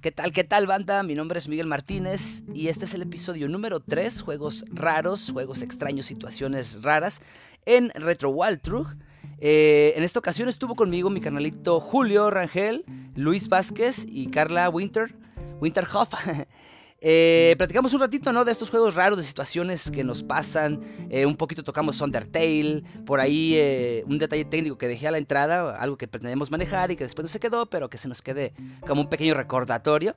¿Qué tal, qué tal, banda? Mi nombre es Miguel Martínez y este es el episodio número 3, juegos raros, juegos extraños, situaciones raras en Retro Wild Truth. Eh, en esta ocasión estuvo conmigo mi canalito Julio Rangel, Luis Vázquez y Carla Winter, Winterhoff. Eh, platicamos un ratito, ¿no? De estos juegos raros, de situaciones que nos pasan. Eh, un poquito tocamos Undertale. Por ahí eh, un detalle técnico que dejé a la entrada, algo que pretendemos manejar y que después no se quedó, pero que se nos quede como un pequeño recordatorio.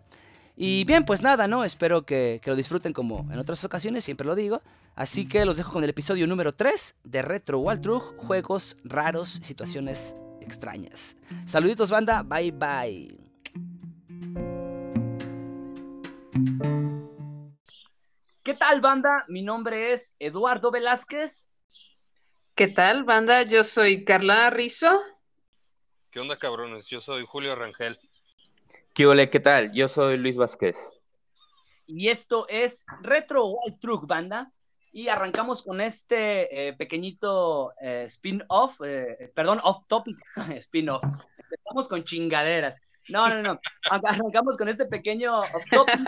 Y bien, pues nada, ¿no? Espero que, que lo disfruten como en otras ocasiones, siempre lo digo. Así que los dejo con el episodio número 3 de Retro Waltrug, juegos raros, situaciones extrañas. Saluditos banda, bye bye. ¿Qué tal banda? Mi nombre es Eduardo Velázquez. ¿Qué tal banda? Yo soy Carla Rizzo. ¿Qué onda cabrones? Yo soy Julio Rangel. ¿Qué ole? ¿Qué tal? Yo soy Luis Vázquez. Y esto es Retro Wild Truck Banda. Y arrancamos con este eh, pequeñito eh, spin-off, eh, perdón, off-topic, spin-off. Empezamos con chingaderas. No, no, no. Arrancamos con este pequeño off-topic.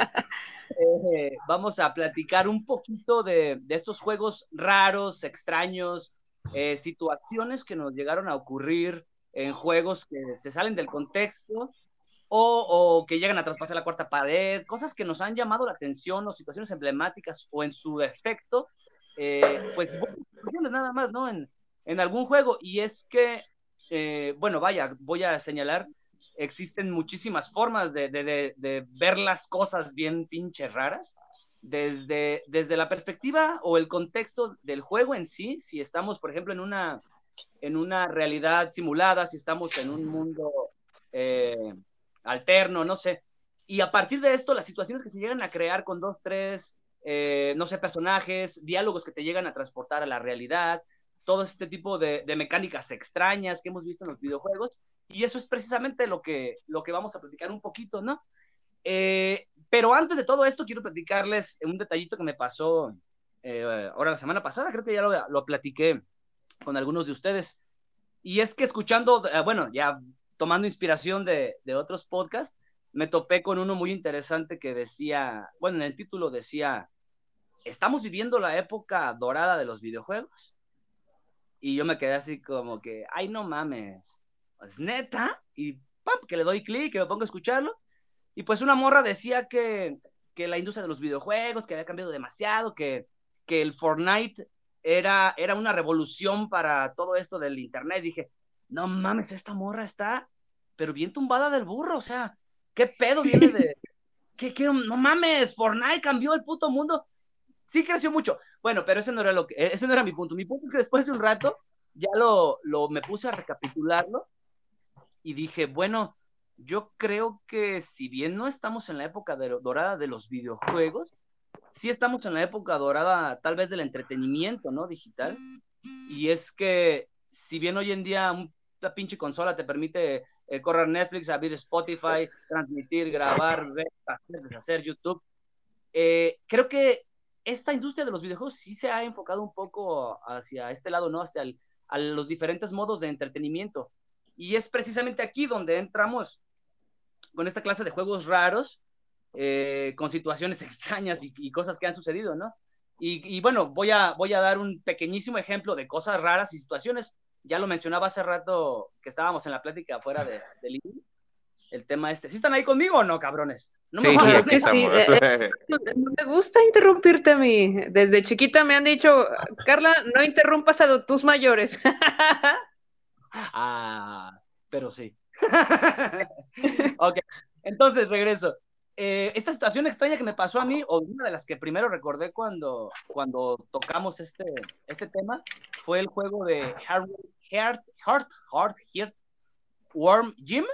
vamos a platicar un poquito de, de estos juegos raros, extraños, situaciones que nos llegaron a ocurrir en juegos que se salen del contexto o, o, que llegan a traspasar la cuarta pared, cosas que nos han llamado la atención o situaciones emblemáticas o en su defecto, eh, pues nada más, ¿no? En, en, algún juego. Y es que, eh, bueno, vaya, voy a señalar, existen muchísimas formas de, de, de, ver las cosas bien pinches raras. Desde, desde la perspectiva o el contexto del juego en sí, si estamos, por ejemplo, en una, en una realidad simulada, si estamos en un mundo eh, alterno, no sé. Y a partir de esto, las situaciones que se llegan a crear con dos, tres, eh, no sé, personajes, diálogos que te llegan a transportar a la realidad, todo este tipo de, mecánicas extrañas que hemos visto en los videojuegos. Y eso es precisamente lo que, lo que vamos a platicar un poquito, ¿no? Eh, pero antes de todo esto, quiero platicarles un detallito que me pasó eh, ahora la semana pasada, creo que ya lo, lo platiqué con algunos de ustedes. Y es que escuchando, eh, bueno, ya tomando inspiración de, de, otros podcasts, me topé con uno muy interesante que decía, bueno, en el título decía, ¿estamos viviendo la época dorada de los videojuegos? Y yo me quedé así como que, ay, no mames, ¿es neta? Y ¡pam! que le doy clic, que me pongo a escucharlo. Y pues una morra decía que, que la industria de los videojuegos, que había cambiado demasiado, que, que el Fortnite era, era una revolución para todo esto del Internet. Dije, no mames, esta morra está, pero bien tumbada del burro, o sea, ¿qué pedo viene de... ¿Qué, qué, no mames, Fortnite cambió el puto mundo. Sí creció mucho. Bueno, pero ese no era lo que, ese no era mi punto. Mi punto es que después de un rato ya lo, lo me puse a recapitularlo y dije, bueno, yo creo que si bien no estamos en la época de, dorada de los videojuegos, sí estamos en la época dorada tal vez del entretenimiento, ¿no? Digital. Y es que si bien hoy en día una pinche consola te permite eh, correr Netflix, abrir Spotify, transmitir, grabar, ver, hacer, deshacer YouTube, eh, creo que esta industria de los videojuegos sí se ha enfocado un poco hacia este lado, ¿no? Hacia el, los diferentes modos de entretenimiento. Y es precisamente aquí donde entramos con esta clase de juegos raros, eh, con situaciones extrañas y, cosas que han sucedido, ¿no? Y, bueno, voy a, voy a dar un pequeñísimo ejemplo de cosas raras y situaciones. Ya lo mencionaba hace rato que estábamos en la plática fuera de, de el tema este. ¿Sí están ahí conmigo o no, cabrones? No me, sí, que sí. Eh, eh, no me gusta interrumpirte a mí. Desde chiquita me han dicho, Carla, no interrumpas a tus mayores. ah, pero sí. ok, entonces regreso. Eh, esta situación extraña que me pasó a mí, o una de las que primero recordé cuando, cuando tocamos este, este tema, fue el juego de Heart, Heart, Heart, Heart, Heart Worm Jim.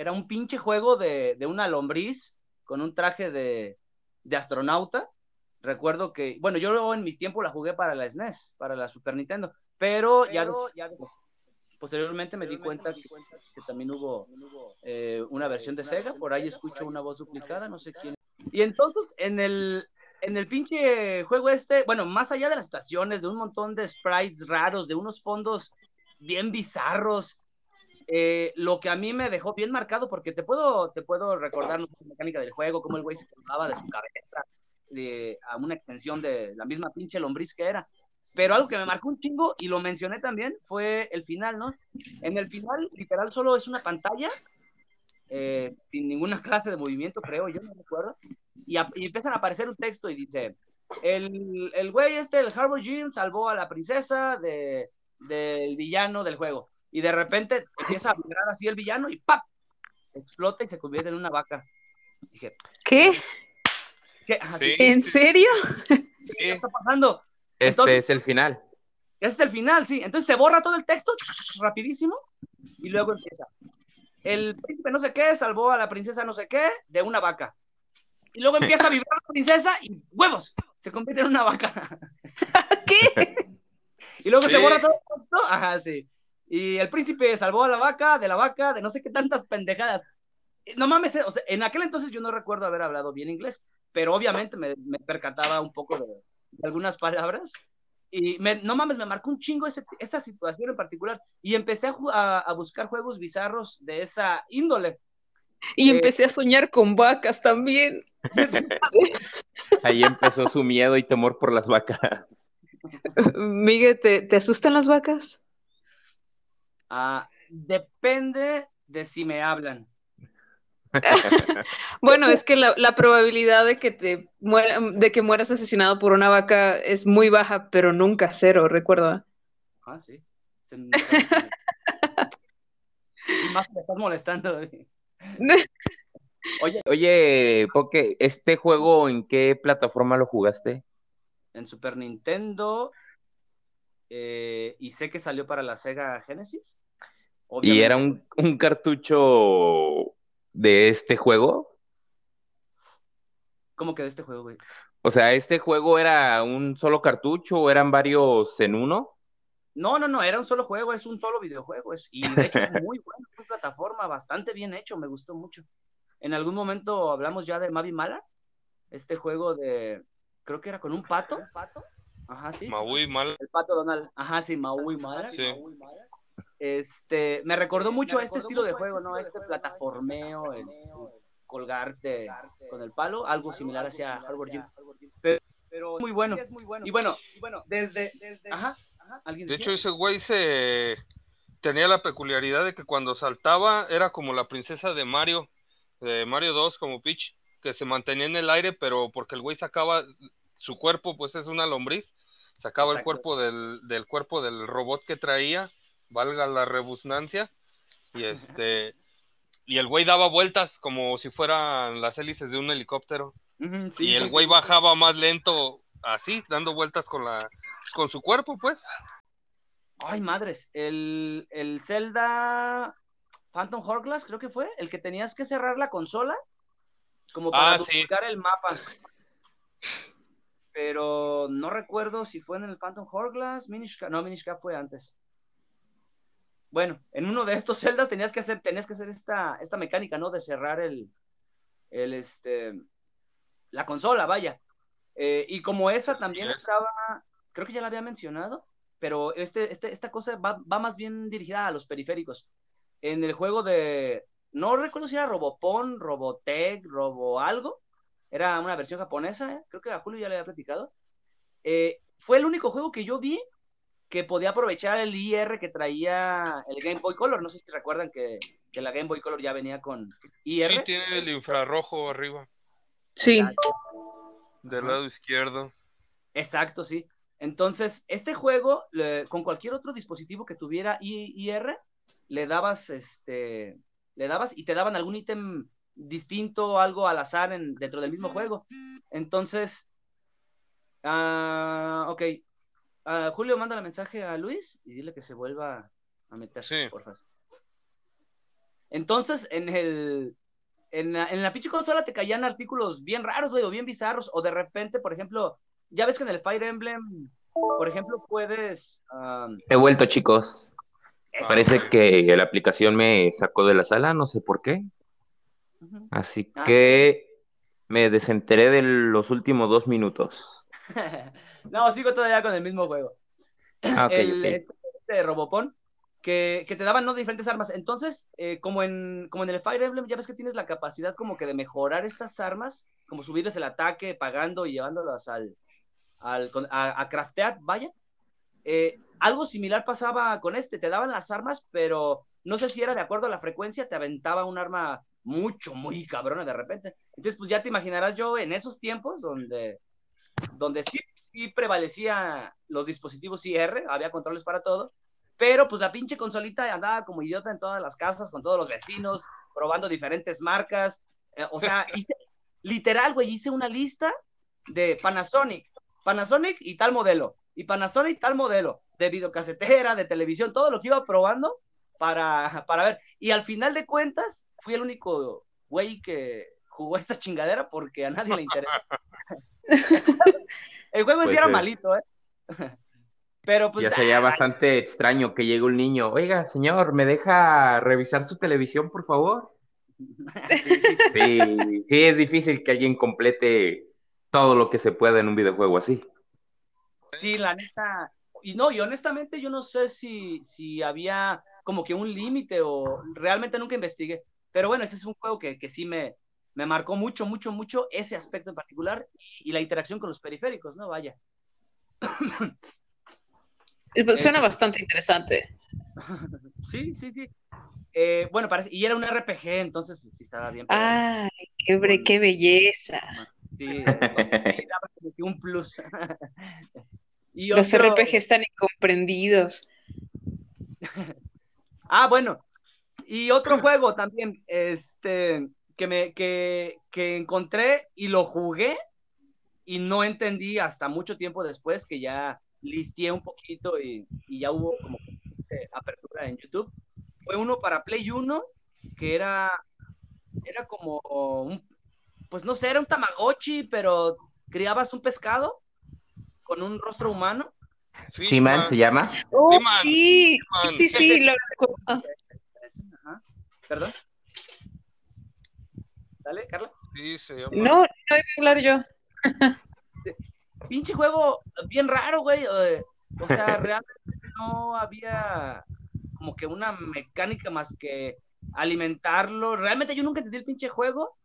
Era un pinche juego de, de una lombriz con un traje de, de, astronauta. Recuerdo que, bueno, yo en mis tiempos la jugué para la SNES, para la Super Nintendo, pero, pero ya, ya Posteriormente me di cuenta que, que también hubo eh, una versión de Sega, por ahí escucho una voz duplicada, no sé quién. Y entonces en el, en el pinche juego este, bueno, más allá de las situaciones, de un montón de sprites raros, de unos fondos bien bizarros, eh, lo que a mí me dejó bien marcado, porque te puedo, te puedo recordar la mecánica del juego, cómo el güey se colgaba de su cabeza de, a una extensión de la misma pinche lombriz que era. Pero algo que me marcó un chingo, y lo mencioné también, fue el final, ¿no? En el final, literal, solo es una pantalla, eh, sin ninguna clase de movimiento, creo, yo no recuerdo, y, empiezan a aparecer un texto y dice, el, el güey este, el Harbor Jim, salvó a la princesa de, del villano del juego. Y de repente empieza a vibrar así el villano y ¡pap! Explota y se convierte en una vaca. Dije, ¿Qué? ¿qué? Así, Sí. ¿En serio? ¿qué está pasando? Este Entonces- es el final. Ese es el final, sí. Entonces se borra todo el texto rapidísimo y luego empieza. El príncipe no sé qué salvó a la princesa no sé qué de una vaca. Y luego empieza a vibrar la princesa y huevos, se convierte en una vaca. ¿Qué? Y luego se borra todo el texto. Ajá, sí. Y el príncipe salvó a la vaca, de la vaca, de no sé qué tantas pendejadas. No mames, eh, o sea, en aquel entonces yo no recuerdo haber hablado bien inglés, pero obviamente me, me percataba un poco de, de algunas palabras. Y me- no mames, me marcó un chingo ese- esa situación en particular. Y empecé a, a- a buscar juegos bizarros de esa índole. Y Eh, empecé a soñar con vacas también. Ahí empezó su miedo y temor por las vacas. Miguel, ¿te, te asustan las vacas? Ah, depende de si me hablan. Bueno, es que la, la probabilidad de que te muera- de que mueras asesinado por una vaca es muy baja, pero nunca cero, recuerda. Ah, sí. Se me- y más me estás molestando. Oye, Oye, Poke, ¿este juego en qué plataforma lo jugaste? en Super Nintendo eh, y sé que salió para la Sega Genesis. ¿Y era un, pues, un cartucho de este juego? ¿Cómo que de este juego, güey? O sea, ¿este juego era un solo cartucho o eran varios en uno? No, no, no, era un solo juego, es un solo videojuego. Es, y de hecho es muy bueno, es una plataforma bastante bien hecho, me gustó mucho. En algún momento hablamos ya de Mavi Mala, este juego de, creo que era con un pato. Ajá, sí. Sí, sí. Maui, mal. El pato Donald. Ajá, sí, Maui Mala. Sí. Este, me recordó mucho a este estilo de juego, ¿no? Este plataformeo, el, el colgarte con el palo, algo similar hacia Harbor Jim. Pero muy bueno. Y bueno, desde, ajá, alguien De hecho, ese güey se tenía la peculiaridad de que cuando saltaba era como la princesa de Mario, de Mario 2, como Peach, que se mantenía en el aire, pero porque el güey sacaba su cuerpo, pues es una lombriz, sacaba el cuerpo del, del cuerpo del robot que traía, valga la rebusnancia, y este y el güey daba vueltas como si fueran las hélices de un helicóptero. Sí, y el sí, güey sí. bajaba más lento, así, dando vueltas con la con su cuerpo, pues. Ay, madres, el, el Zelda Phantom Hourglass, creo que fue, el que tenías que cerrar la consola como para Ah, duplicar el mapa. Pero no recuerdo si fue en el Phantom Hourglass, Minish Cap, no, Minish Cap fue antes. Bueno, en uno de estos celdas tenías que hacer, tenías que hacer esta, esta mecánica, ¿no? De cerrar el, el este, la consola, vaya. Eh, y como esa también estaba, creo que ya la había mencionado, pero este, este, esta cosa va, va más bien dirigida a los periféricos. En el juego de, no recuerdo si era Robopon, Robotech, Robo algo, era una versión japonesa, ¿eh? creo que a Julio ya le había platicado. Eh, fue el único juego que yo vi que podía aprovechar el IR que traía el Game Boy Color. No sé si recuerdan que, que la Game Boy Color ya venía con IR. Sí, tiene el infrarrojo arriba, Sí. Exacto. del lado izquierdo. Exacto, sí. Entonces, este juego, le- con cualquier otro dispositivo que tuviera IR, le dabas, este, le dabas y te daban algún ítem distinto, algo al azar en, dentro del mismo juego. Entonces, ah, ok. Ah, Julio, manda el mensaje a Luis y dile que se vuelva a meter, Sí. por favor. Entonces, en el, en la, en la pinche consola te caían artículos bien raros, güey, o bien bizarros, o de repente, por ejemplo, ya ves que en el Fire Emblem, por ejemplo, puedes... um, He vuelto, chicos. Parece que la aplicación me sacó de la sala, no sé por qué. Así que me desenteré de los últimos dos minutos. no, sigo todavía con el mismo juego. Ah, el, ok. Este, este Robopon, que, que te daban ¿no? diferentes armas. Entonces, eh, como, en, como en el Fire Emblem, ya ves que tienes la capacidad como que de mejorar estas armas, como subirles el ataque, pagando y llevándolas al, al a craftear, vaya. Eh, algo similar pasaba con este, te daban las armas, pero no sé si era de acuerdo a la frecuencia, te aventaba un arma mucho, muy cabrona de repente. Entonces, pues ya te imaginarás yo en esos tiempos donde, donde sí, sí prevalecía los dispositivos IR, había controles para todo, pero pues la pinche consolita andaba como idiota en todas las casas, con todos los vecinos, probando diferentes marcas. Eh, o sea, literal, güey, hice una lista de Panasonic, Panasonic y tal modelo, y Panasonic tal modelo, de videocasetera, de televisión, todo lo que iba probando para, para ver. Y al final de cuentas, fui el único güey que jugó esta chingadera porque a nadie le interesa. el juego sí Pues era es- malito, ¿eh? Pero pues Ya sería bastante extraño que llegue un niño. Oiga, señor, ¿me deja revisar su televisión, por favor? sí, sí, sí. Sí, sí, es difícil que alguien complete todo lo que se pueda en un videojuego así. Sí, la neta. Y no, y honestamente yo no sé si, si había como que un límite o realmente nunca investigué. Pero bueno, ese es un juego que, que sí me, me marcó mucho, mucho, mucho ese aspecto en particular y, y la interacción con los periféricos, ¿no? Vaya. Suena Es- bastante interesante. Sí, sí, sí. Eh, bueno, parece, y era un RPG, entonces pues, sí estaba bien. Ay, qué, bre- qué belleza. Sí, entonces sí, daba como que un plus. y Los RPG están incomprendidos. Ah, bueno. Y otro juego también, este, que me, que, que encontré y lo jugué y no entendí hasta mucho tiempo después que ya listeé un poquito y, y ya hubo como que apertura en YouTube. Fue uno para Play 1 que era, era como un, pues no sé, era un Tamagotchi, pero criabas un pescado con un rostro humano. Seaman se llama. Oh, sí, sí, sí, lo recuerdo. Ajá. Perdón. Dale, Carla. Sí, se llama. No, no iba a hablar yo. pinche juego bien raro, güey. O sea, realmente no había como que una mecánica más que alimentarlo. Realmente yo nunca entendí el pinche juego.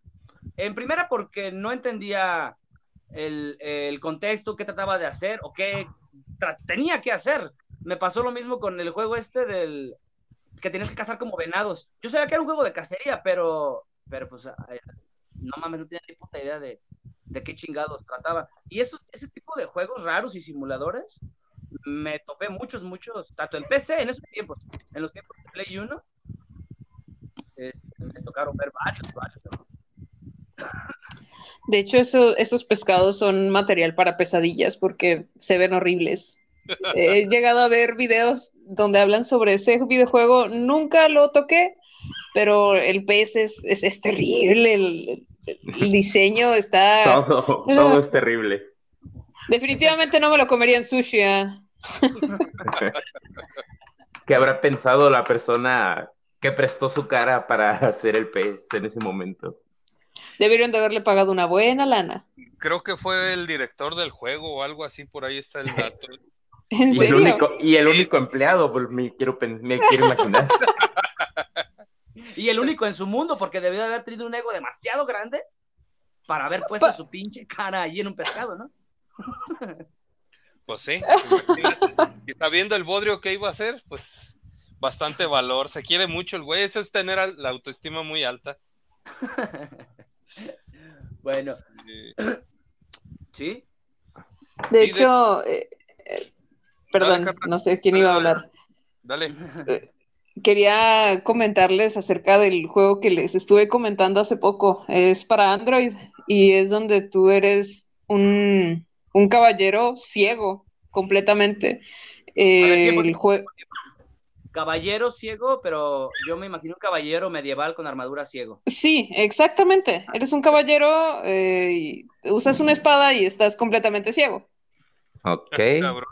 En primera porque no entendía el, el contexto, qué trataba de hacer o qué tenía que hacer. Me pasó lo mismo con el juego este del que tenías que cazar como venados. Yo sabía que era un juego de cacería, pero, pero pues no mames, no tenía ni puta idea de, de qué chingados trataba. Y esos, ese tipo de juegos raros y simuladores, me topé muchos, muchos, tanto en PC en esos tiempos, en los tiempos de Play 1, este, me tocaron ver varios, varios. De hecho, eso- esos pescados son material para pesadillas porque se ven horribles. He llegado a ver videos donde hablan sobre ese videojuego. Nunca lo toqué, pero el pez es, es, es terrible. El, el diseño está. Todo, todo es terrible. Definitivamente no me lo comería en sushi. ah. ¿Qué habrá pensado la persona que prestó su cara para hacer el pez en ese momento? Debieron de haberle pagado una buena lana. Creo que fue el director del juego o algo así, por ahí está el dato. ¿En Y el serio? único, y el único empleado, pues me quiero, me quiero imaginar. Y el único en su mundo, porque debió de haber tenido un ego demasiado grande para haber puesto su pinche cara allí en un pescado, ¿no? Pues sí. Y sabiendo el bodrio que iba a hacer, pues bastante valor. Se quiere mucho el güey. Eso es tener la autoestima muy alta. Bueno, Eh, sí. De Y de- hecho, eh, eh, perdón, no sé quién iba a hablar. Dale. Quería comentarles acerca del juego que les estuve comentando hace poco. Es para Android y es donde tú eres un, un caballero ciego completamente. Eh, el tiempo. Caballero ciego, pero yo me imagino un caballero medieval con armadura ciego. Sí, exactamente. Eres un caballero, eh, y usas una espada y estás completamente ciego. Ok. Cabrón.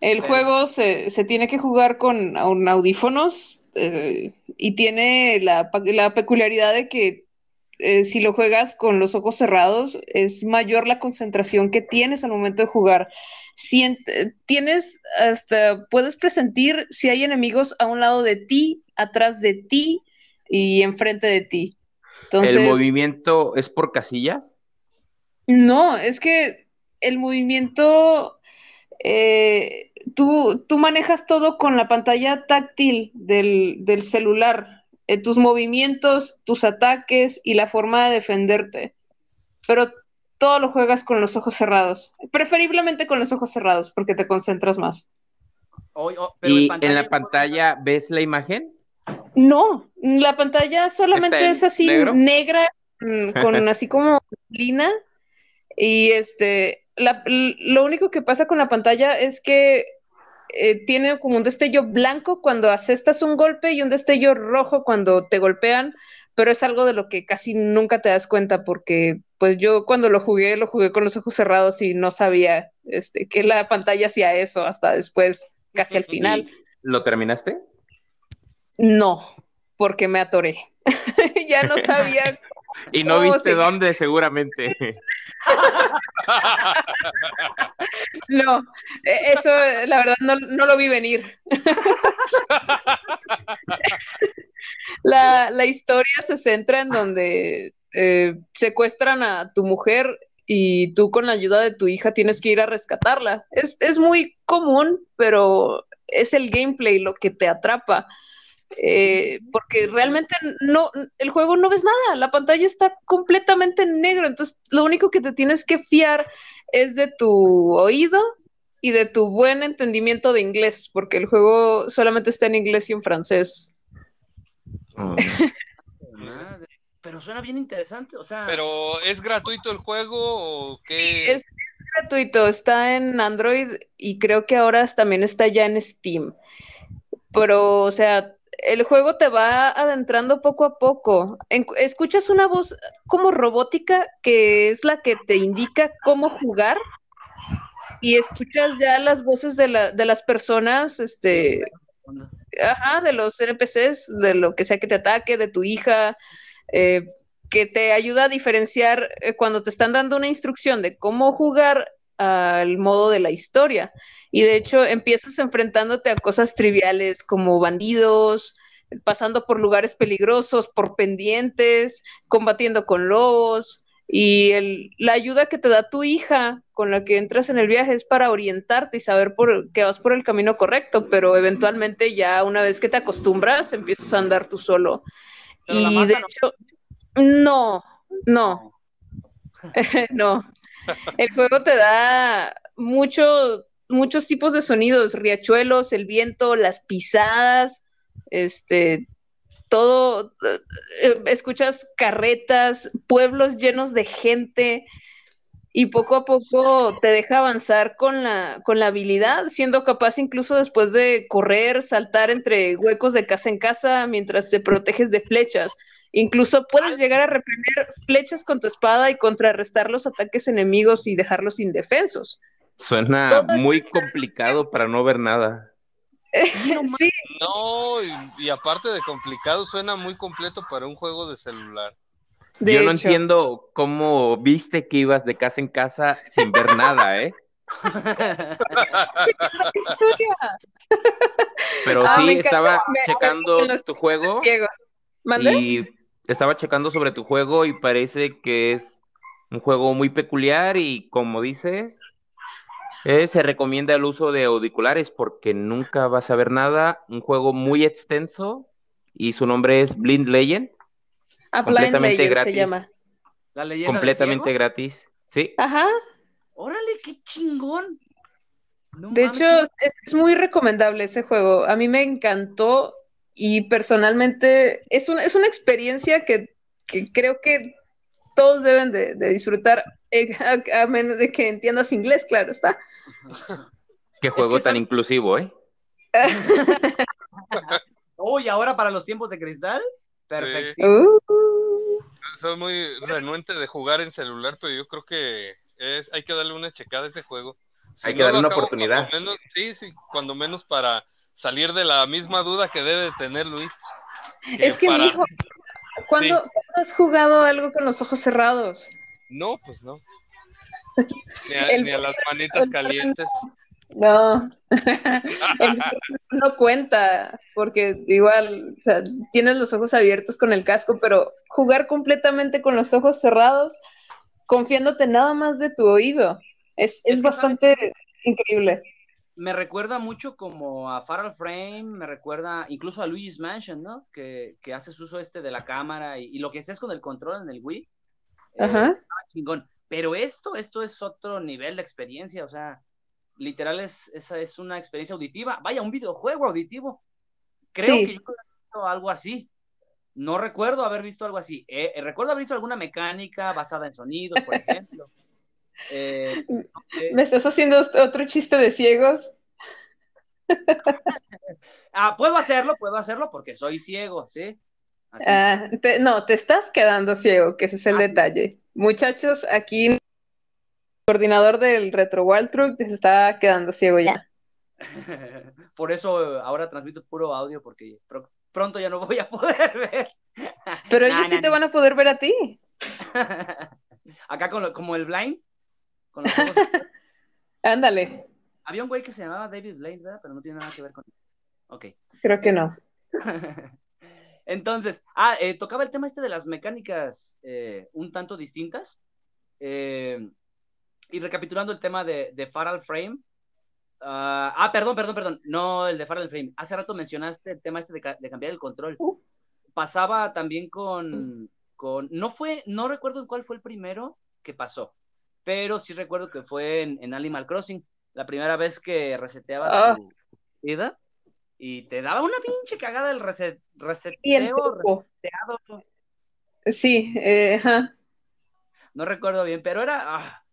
El juego se, se tiene que jugar con audífonos eh, y tiene la, la peculiaridad de que eh, si lo juegas con los ojos cerrados es mayor la concentración que tienes al momento de jugar. tienes hasta, puedes presentir si hay enemigos a un lado de ti, atrás de ti y enfrente de ti. Entonces, ¿El movimiento es por casillas? no, es que el movimiento, eh, tú, tú manejas todo con la pantalla táctil del, del celular, eh, tus movimientos, tus ataques y la forma de defenderte. Pero todo lo juegas con los ojos cerrados, preferiblemente con los ojos cerrados porque te concentras más. Oh, pero ¿Y en en la no- pantalla ves la imagen? No, la pantalla solamente ¿Está en es así negro? negra, mm, con así como lina. Y este, la- lo único que pasa con la pantalla es que eh, tiene como un destello blanco cuando asestas un golpe y un destello rojo cuando te golpean, pero es algo de lo que casi nunca te das cuenta porque pues yo cuando lo jugué, lo jugué con los ojos cerrados y no sabía este, que la pantalla hacía eso hasta después, casi al final. ¿Y ¿Lo terminaste? No, porque me atoré. ya no sabía. Y no viste dónde, seguramente. No, eh, eso la verdad no, no lo vi venir. la, la historia se centra en donde eh, secuestran a tu mujer y tú con la ayuda de tu hija tienes que ir a rescatarla. Es, es muy común, pero es el gameplay lo que te atrapa. Eh, porque realmente no, el juego no ves nada, la pantalla está completamente en negro, entonces lo único que te tienes que fiar es de tu oído y de tu buen entendimiento de inglés, porque el juego solamente está en inglés y en francés. Madre. Pero suena bien interesante, o sea. Pero ¿es gratuito el juego o qué? Sí, es gratuito, está en Android y creo que ahora también está ya en Steam. Pero, o sea, el juego te va adentrando poco a poco. Escuchas una voz como robótica que es la que te indica cómo jugar y escuchas ya las voces de, la- de las personas, este, ajá, de los NPCs, de lo que sea que te ataque, de tu hija, eh, que te ayuda a diferenciar eh, cuando te están dando una instrucción de cómo jugar al modo de la historia. Y de hecho empiezas enfrentándote a cosas triviales como bandidos, pasando por lugares peligrosos, por pendientes, combatiendo con lobos. Y el- la ayuda que te da tu hija con la que entras en el viaje es para orientarte y saber por, que vas por el camino correcto, pero eventualmente ya una vez que te acostumbras, empiezas a andar tú solo. Pero y de no. hecho, no, no, no. El juego te da mucho, muchos tipos de sonidos, riachuelos, el viento, las pisadas, este, todo, eh, escuchas carretas, pueblos llenos de gente y poco a poco te deja avanzar con la, con la habilidad, siendo capaz incluso después de correr, saltar entre huecos de casa en casa mientras te proteges de flechas. Incluso puedes llegar a reprimir flechas con tu espada y contrarrestar los ataques enemigos y dejarlos indefensos. Suena muy complicado para no ver nada. sí, No, y, y aparte de complicado, suena muy completo para un juego de celular. de Yo no entiendo cómo viste que ibas de casa en casa sin ver nada, ¿eh? Pero Ah, sí, estaba me- checando tu juego y estaba checando sobre tu juego y parece que es un juego muy peculiar y como dices, eh, se recomienda el uso de auriculares porque nunca vas a ver nada. Un juego muy extenso y su nombre es Blind Legend, A Blind completamente Legend se gratis. llama. La leyenda del completamente ciego. gratis. Sí, Ajá. Órale, qué chingón. No De mames, hecho, qué- es, muy recomendable ese juego. A mí me encantó y personalmente es una, es una experiencia que, que creo que todos deben de, de disfrutar, a, a menos de que entiendas inglés, claro está. qué juego que tan son- inclusivo, ¿eh? Uy, ahora para los tiempos de cristal. Perfecto. Uh, Soy muy renuente de jugar en celular, pero yo creo que es, hay que darle una checada a ese juego. Si Hay que no darle una acabo, oportunidad. cuando menos- sí, sí, cuando menos para salir de la misma duda que debe de tener Luis. es que, para- mijo, ¿cuándo, Sí. ¿cuándo has jugado algo con los ojos cerrados? No, pues no. Ni a, El- ni a las manitas calientes. No, no cuenta, porque igual, o sea, tienes los ojos abiertos con el casco, pero jugar completamente con los ojos cerrados, confiándote nada más de tu oído, es, es bastante increíble. Me recuerda mucho como a Fatal Frame, me recuerda incluso a Luigi's Mansion, ¿no? Que, que haces uso este de la cámara y, y lo que haces con el control en el Wii. Eh, Ajá. estaba chingón. Pero esto, esto es otro nivel de experiencia, o sea, literal es, esa es una experiencia auditiva. Vaya, un videojuego auditivo. Creo Sí. que yo he visto algo así. No recuerdo haber visto algo así. Eh, eh, recuerdo haber visto alguna mecánica basada en sonidos, por ejemplo. Eh, sé. ¿Me estás haciendo otro chiste de ciegos? Ah, puedo hacerlo, puedo hacerlo porque soy ciego, ¿sí? Así. Ah, te- no, te estás quedando ciego, que ese es el detalle. Muchachos, aquí el coordinador del Retro Wild Truck se está quedando ciego ya. Por eso eh, ahora transmito puro audio porque pro- pronto ya no voy a poder ver. Pero Nah, ellos sí nah, te van a poder ver a ti. Acá con lo- como el blind, con los ojos. Ándale, Había un güey que se llamaba David Blaine, ¿verdad? Pero no tiene nada que ver con. Ok. creo que no. Entonces, ah, eh, tocaba el tema este de las mecánicas eh, un tanto distintas. Eh, y recapitulando el tema de, de Fatal Frame. ah, ah, perdón, perdón, perdón. No el de Fatal Frame. Hace rato mencionaste el tema este de, ca- de cambiar el control. Uh. Pasaba también con, con. No fue, no recuerdo en cuál fue el primero que pasó. Pero sí recuerdo que fue en, en Animal Crossing. La primera vez que reseteabas Ah. tu vida. Y te daba una pinche cagada el reset, reseteo, Y el truco. reseteado. Sí, eh, ajá. No recuerdo bien, pero era, ah,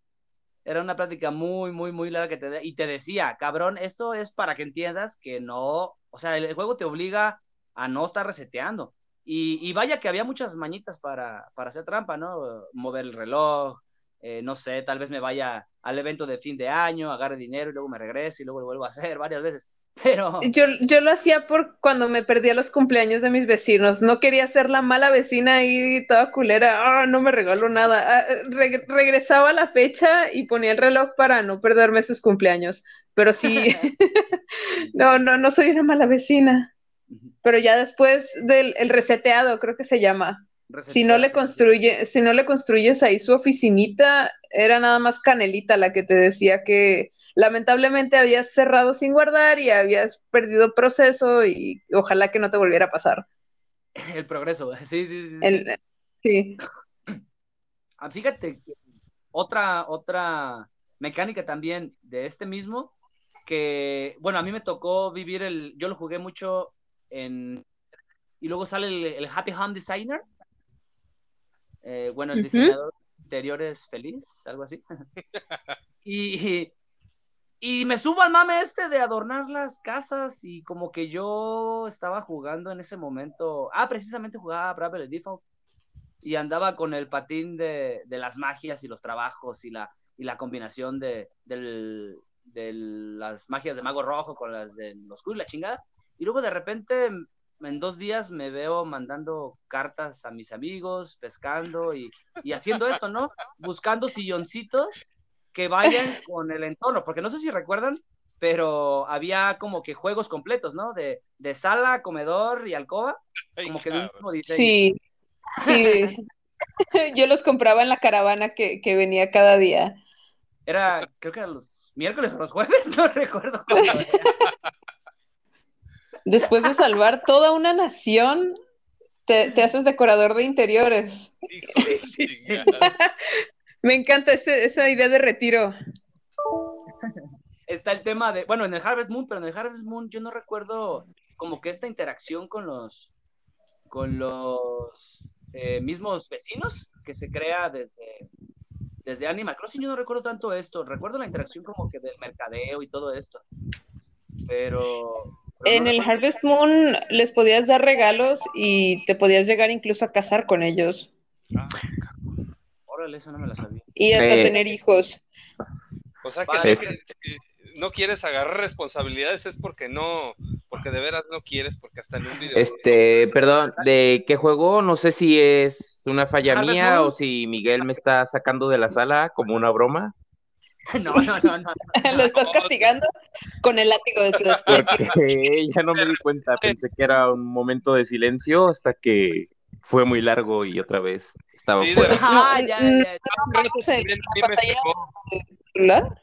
era una plática muy, muy, muy larga que te y te decía, cabrón, esto es para que entiendas que no, o sea, el, el juego te obliga a no estar reseteando. Y, y vaya que había muchas mañitas para, para hacer trampa, ¿no? Mover el reloj, eh, no sé, tal vez me vaya al evento de fin de año, agarre dinero y luego me regrese y luego lo vuelvo a hacer varias veces. Pero Yo, yo lo hacía por cuando me perdía los cumpleaños de mis vecinos. No quería ser la mala vecina ahí toda culera. Ah, no me regaló nada. Ah, reg- regresaba a la fecha y ponía el reloj para no perderme sus cumpleaños. Pero sí, no, no, no soy una mala vecina. Pero ya después del el reseteado, creo que se llama. Si no le construye, si no le construyes ahí su oficinita, era nada más Canelita la que te decía que lamentablemente habías cerrado sin guardar y habías perdido proceso y ojalá que no te volviera a pasar. el progreso, sí, sí, sí. sí. El- sí. Ah, Fíjate otra, otra mecánica también de este mismo, que, bueno, a mí me tocó vivir el, yo lo jugué mucho en, y luego sale el, el Happy Home Designer, Eh, bueno, el diseñador interiores feliz, algo así. y, y me subo al mame este de adornar las casas y como que yo estaba jugando en ese momento, ah, precisamente jugaba Bravely Default y andaba con el patín de, de las magias y los trabajos y la, y la combinación de, del- de las magias de Mago Rojo con las de Oscuro y la chingada. Y luego de repente, en dos días, me veo mandando cartas a mis amigos, pescando y, y haciendo esto, ¿no? Buscando silloncitos que vayan con el entorno, porque no sé si recuerdan, pero había como que juegos completos, ¿no? De, de sala, comedor y alcoba, como que de un mismo diseño. Sí, sí. Yo los compraba en la caravana que, que venía cada día. Era, creo que eran los miércoles o los jueves, no recuerdo cómo era. Después de salvar toda una nación, te, te haces decorador de interiores. Me encanta ese- esa idea de retiro. Está el tema de, bueno, en el Harvest Moon, pero en el Harvest Moon yo no recuerdo como que esta interacción con los, con los eh, mismos vecinos que se crea desde, desde Animal Crossing. Yo no recuerdo tanto esto. Recuerdo la interacción como que del mercadeo y todo esto. Pero. En el Harvest Moon les podías dar regalos y te podías llegar incluso a casar con ellos Ah, Órale, eso no me la sabía. y hasta Eh. tener hijos. O sea que Vale. no, quieres agarrar responsabilidades es porque no, porque de veras no quieres, porque hasta en un video. Este, perdón, ¿de qué juego? No sé si es una falla mía Moon. o si Miguel me está sacando de la sala como una broma. No, no, no, no. Lo estás castigando con el látigo de tu. Porque ya no me di cuenta, pensé que era un momento de silencio hasta que fue muy largo y otra vez estaba Sí, fuera. Ah, ya, ya, ya. no, no sé, También la me pantalla pegó. celular.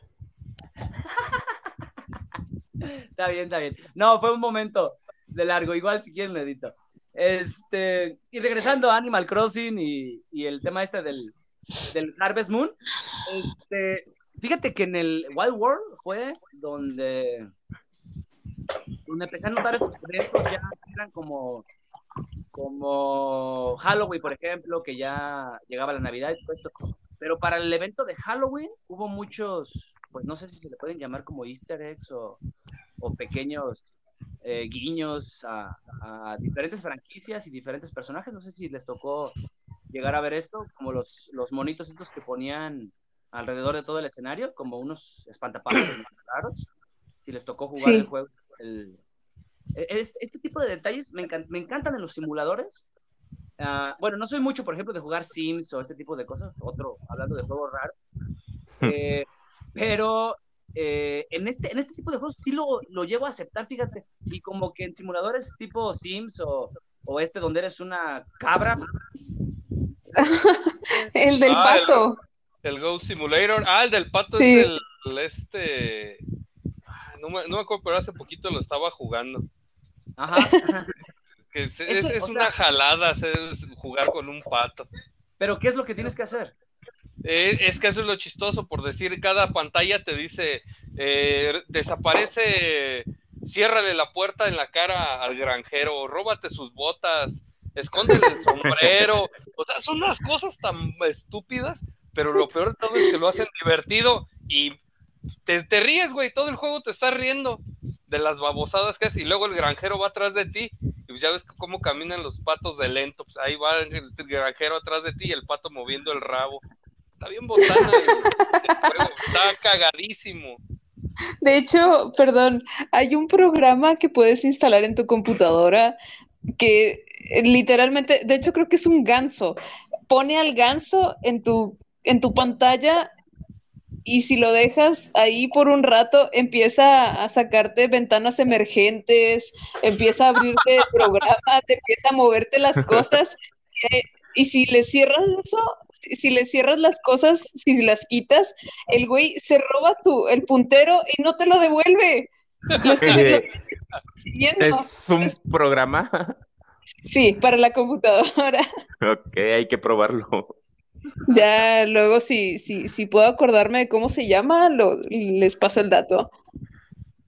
Está bien, está bien. No, fue un momento de largo. Igual si quieren lo edito. Este, y regresando a Animal Crossing y, y el tema este del, del Harvest Moon, este, fíjate que en el Wild World fue donde, donde empecé a notar estos eventos ya eran como, como Halloween, por ejemplo, que ya llegaba la Navidad y todo esto. Pero para el evento de Halloween hubo muchos, pues no sé si se le pueden llamar como easter eggs o, o pequeños eh, guiños a, a diferentes franquicias y diferentes personajes. No sé si les tocó llegar a ver esto, como los, los monitos estos que ponían alrededor de todo el escenario, como unos espantapájaros raros. Si les tocó jugar Sí. el juego. el- es- este tipo de detalles me, encan- me encantan en los simuladores. Ah, bueno, no soy mucho, por ejemplo, de jugar Sims o este tipo de cosas, otro, hablando de juegos raros. Eh, pero eh, en, este, en este tipo de juegos sí lo, lo llevo a aceptar, fíjate. Y como que en simuladores tipo Sims o, o este donde eres una cabra, El del Ah, el- pato. El Ghost Simulator. Ah, el del pato Sí. es el, el este. No me, no me acuerdo, pero hace poquito lo estaba jugando. ajá. Que es, una sea- jalada hacer- jugar con un pato. Pero ¿qué es lo que tienes que hacer? Eh, es que eso es lo chistoso, por decir, cada pantalla te dice, eh, desaparece, ciérrale la puerta en la cara al granjero, róbate sus botas, escóndele el sombrero. O sea, son unas cosas tan estúpidas, pero lo peor de todo es que lo hacen divertido y te, ríes, güey, todo el juego te está riendo de las babosadas que haces y luego el granjero va atrás de ti y pues ya ves cómo caminan los patos de lento, pues ahí va el granjero atrás de ti y el pato moviendo el rabo. Está bien botana juego, está cagadísimo. De hecho, perdón, hay un programa que puedes instalar en tu computadora que eh, literalmente, de hecho creo que es un ganso. Pone al ganso en tu, en tu pantalla y si lo dejas ahí por un rato, empieza a sacarte ventanas emergentes, empieza a abrirte el programa, te empieza a moverte las cosas. eh, y si le cierras eso, si- le cierras las cosas, si las quitas, el güey se roba tu, el puntero y no te lo devuelve. Siguiendo. Es un programa. Sí, para la computadora. Ok, hay que probarlo. Ya luego, si, si, si puedo acordarme de cómo se llama, lo, les paso el dato.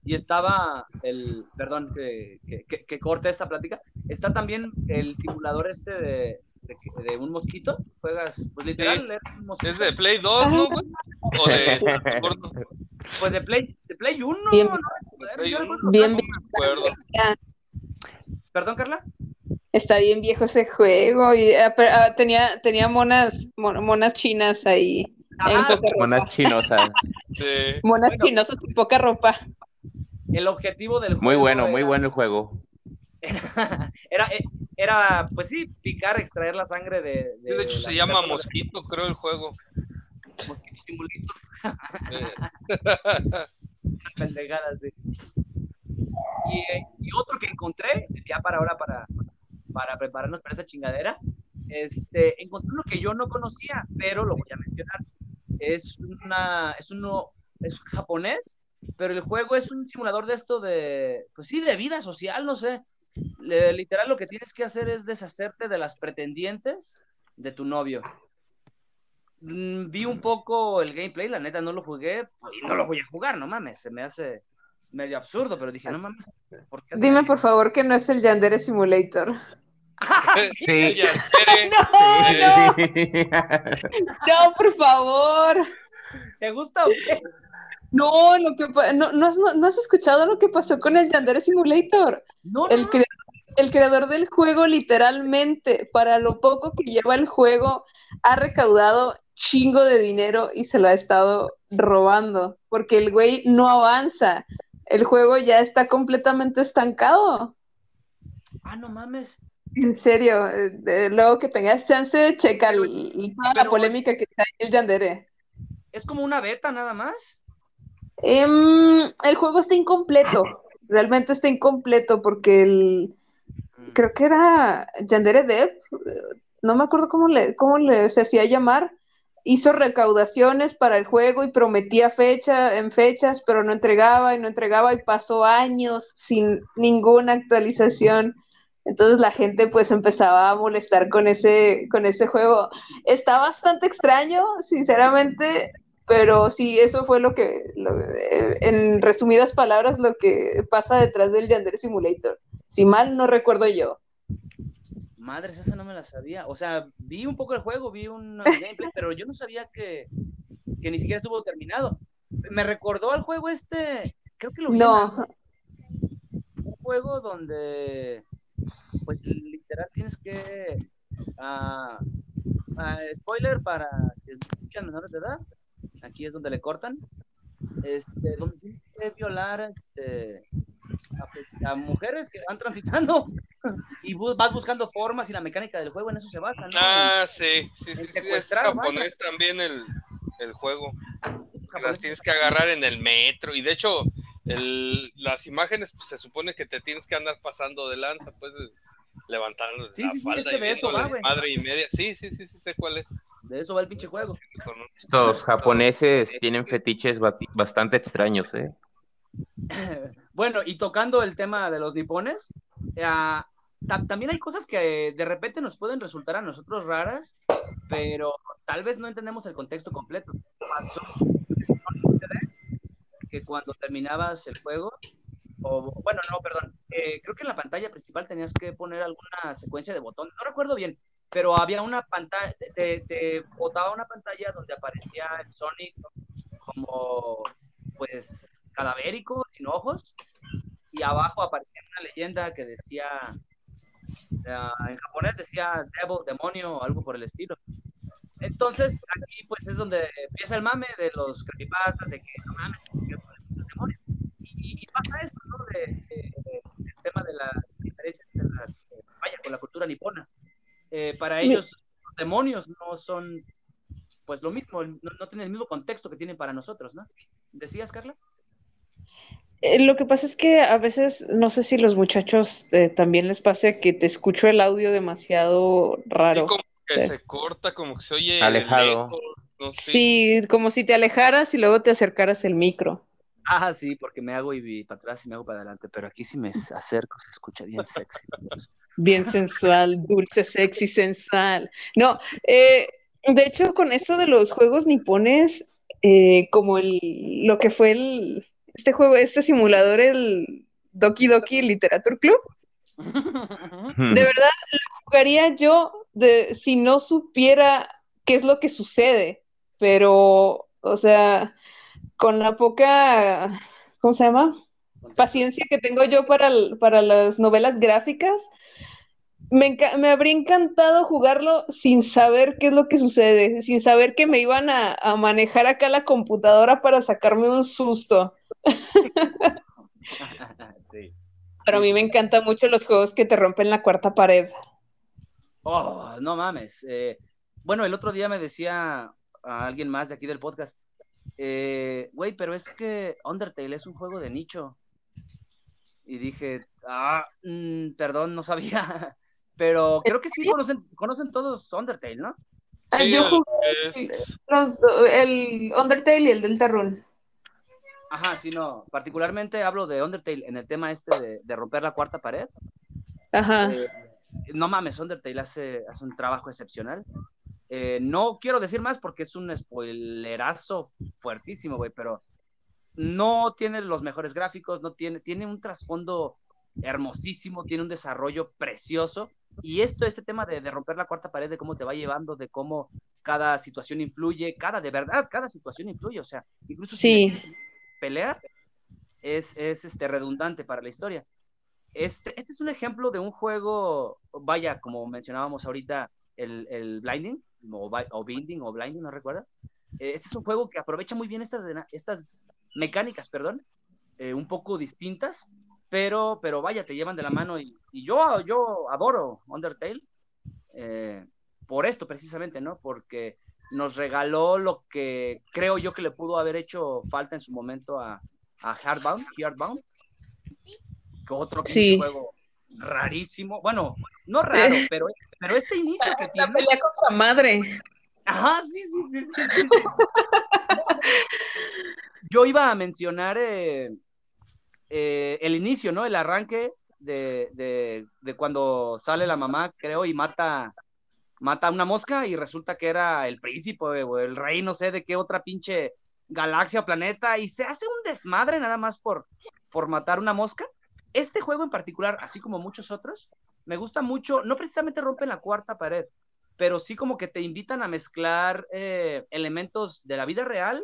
Y estaba el, perdón que, que, que- que corte esta plática, está también el simulador este de, de, de un mosquito, juegas, pues literal, eres un mosquito. Es de Play 2, ¿no, güey? O de pues de Play, de Play 1, Bien. no, De Play yo 1, recuerdo- Bien, no me acuerdo. Perdón, Carla. Está bien viejo ese juego. Y, ah, pero, ah, tenía, tenía monas, mon- monas chinas ahí. en ropa. Monas chinosas. Sí. Monas Bueno. chinosas y poca ropa. el objetivo del juego Muy bueno, muy bueno el juego. Era, eh, era, pues sí, picar, extraer la sangre de. Sí, de hecho se llama personas- Mosquito, creo, el juego. Mosquito Simulator, Eh, pendejada, sí. Y, eh, y otro que encontré, ya para ahora, para, para prepararnos para esa chingadera, este, encontré uno que yo no conocía, pero lo voy a mencionar. Es una, es uno, es japonés, pero el juego es un simulador de esto de, pues sí, de vida social, no sé. Le- literal lo que tienes que hacer es deshacerte de las pretendientes de tu novio. Mm, Vi un poco el gameplay, la neta no lo jugué y no lo voy a jugar, no mames, se me hace medio absurdo, pero dije, no mames, ¿por qué? Dime por favor que no es el Yandere Simulator. Sí. No, no, no, por favor. ¿Te gusta o qué? No, lo que no, no, has, no- no has escuchado lo que pasó con el Yandere Simulator. No, El, cre- el creador del juego, literalmente, para lo poco que lleva el juego, ha recaudado chingo de dinero y se lo ha estado robando, porque el güey no avanza. El juego ya está completamente estancado. Ah, no mames. En serio, eh, eh, luego que tengas chance, checa el- toda la polémica que está en el Yandere. ¿Es como una beta nada más? Em, el juego está incompleto, realmente está incompleto porque el, Mm. creo que era Yandere Dev, no me acuerdo cómo le, cómo le se hacía llamar, hizo recaudaciones para el juego y prometía fecha en fechas, pero no entregaba y no entregaba y pasó años sin ninguna actualización. Entonces la gente pues empezaba a molestar con ese, con ese juego. Está bastante extraño, sinceramente, pero sí, eso fue lo que, lo- eh, en resumidas palabras, lo que pasa detrás del Yandere Simulator. Si mal no recuerdo yo. Madres, esa no me la sabía. O sea, vi un poco el juego, vi un gameplay, pero yo no sabía que, que ni siquiera estuvo terminado. Me recordó al juego este, creo que lo vi en No, un juego donde, pues literal tienes que, ah, ah, spoiler para si escuchan menores de edad, aquí es donde le cortan, este, donde tienes que violar, este, a, pues, a mujeres que van transitando y bu- vas buscando formas y la mecánica del juego en eso se basa, ¿no? Ah, sí, sí, sí, sí, es japonés también el, el juego. Las tienes que agarrar en el metro y de hecho el, las imágenes pues, se supone que te tienes que andar pasando de lanza pues levantando Sí, la sí, sí, falda es que y de eso va, madre y media sí sí sí sí sé cuál es De eso va el pinche juego. Estos japoneses tienen fetiches bati- bastante extraños, ¿eh? Bueno, y tocando el tema de los nipones, ta- también hay cosas que de repente nos pueden resultar a nosotros raras, pero tal vez no entendemos el contexto completo. Pasó que cuando terminabas el juego, o bueno, no, perdón, eh, creo que en la pantalla principal tenías que poner alguna secuencia de botones, no recuerdo bien, pero había una pantalla, te, botaba una pantalla donde aparecía el Sonic como, pues, cadavérico, sin ojos, y abajo aparecía una leyenda que decía, ah, en japonés decía devil, demonio, o algo por el estilo. Entonces, aquí pues es donde empieza el mame de los creepypastas, de que no mames, ¿por qué ponemos el demonio? Y, y pasa esto, ¿no? De, de- de- el tema de las diferencias en la, eh, vaya, con la cultura nipona. Eh, para ellos, los demonios no son, pues lo mismo, no, no tienen el mismo contexto que tienen para nosotros, ¿no? ¿Decías, Carla? Eh, Lo que pasa es que a veces, no sé si los muchachos eh, también les pase que te escucho el audio demasiado raro. como que Sí. se corta como que se oye Alejado. lejos, no sé. Sí, como si te alejaras y luego te acercaras el micro. Ah, sí, porque me hago y vi para atrás y me hago para adelante, pero aquí si me acerco se escucha bien sexy. Bien sensual, dulce, sexy, sensual. No, eh, de hecho, con eso de los juegos nipones, eh, como el, lo que fue el, este juego, este simulador, el Doki Doki Literature Club, de verdad lo jugaría yo de, si no supiera qué es lo que sucede, pero, o sea, con la poca, ¿cómo se llama? Paciencia que tengo yo para, para las novelas gráficas, me, me habría encantado jugarlo sin saber qué es lo que sucede, sin saber que me iban a, a manejar acá la computadora para sacarme un susto. sí. Pero a mí me encantan mucho los juegos que te rompen la cuarta pared. Oh, no mames. Eh, bueno, el otro día me decía a alguien más de aquí del podcast, eh, güey, pero es que Undertale es un juego de nicho. Y dije, ah, mm, perdón, no sabía. Pero creo que sí conocen, conocen todos Undertale, ¿no? Ah, Sí, yo jugué los el Undertale y el Deltarune. Ajá, sí, no. Particularmente hablo de Undertale en el tema este de, de romper la cuarta pared. Ajá. Eh, no mames, Undertale hace, hace un trabajo excepcional. Eh, no quiero decir más porque es un spoilerazo fuertísimo, güey, pero no tiene los mejores gráficos, no tiene, tiene un trasfondo hermosísimo, tiene un desarrollo precioso. Y esto, este tema de, de romper la cuarta pared, de cómo te va llevando, de cómo cada situación influye, cada, de verdad, cada situación influye, o sea, incluso si Sí. decides pelear, es, es este, redundante para la historia. Este, este es un ejemplo de un juego, vaya, como mencionábamos ahorita, el, el Blinding, o, o Binding, o Blinding, no recuerdo. Este es un juego que aprovecha muy bien estas, estas mecánicas, perdón, eh, un poco distintas, pero, pero vaya, te llevan de la mano y, y yo, yo adoro Undertale eh, por esto precisamente, ¿no? Porque nos regaló lo que creo yo que le pudo haber hecho falta en su momento a, a Hardbound, Hardbound, otro Sí. juego rarísimo, bueno, no raro, pero, pero este inicio que La tiene, pelea contra madre. Ajá, sí, sí, sí, sí, sí, sí. Yo iba a mencionar eh, eh, el inicio, ¿no? El arranque de, de- de cuando sale la mamá, creo, y mata, mata a una mosca y resulta que era el príncipe o el rey, no sé de qué otra pinche galaxia o planeta, y se hace un desmadre nada más por, por matar una mosca. Este juego en particular, así como muchos otros, me gusta mucho, no precisamente rompen la cuarta pared, pero sí como que te invitan a mezclar eh, elementos de la vida real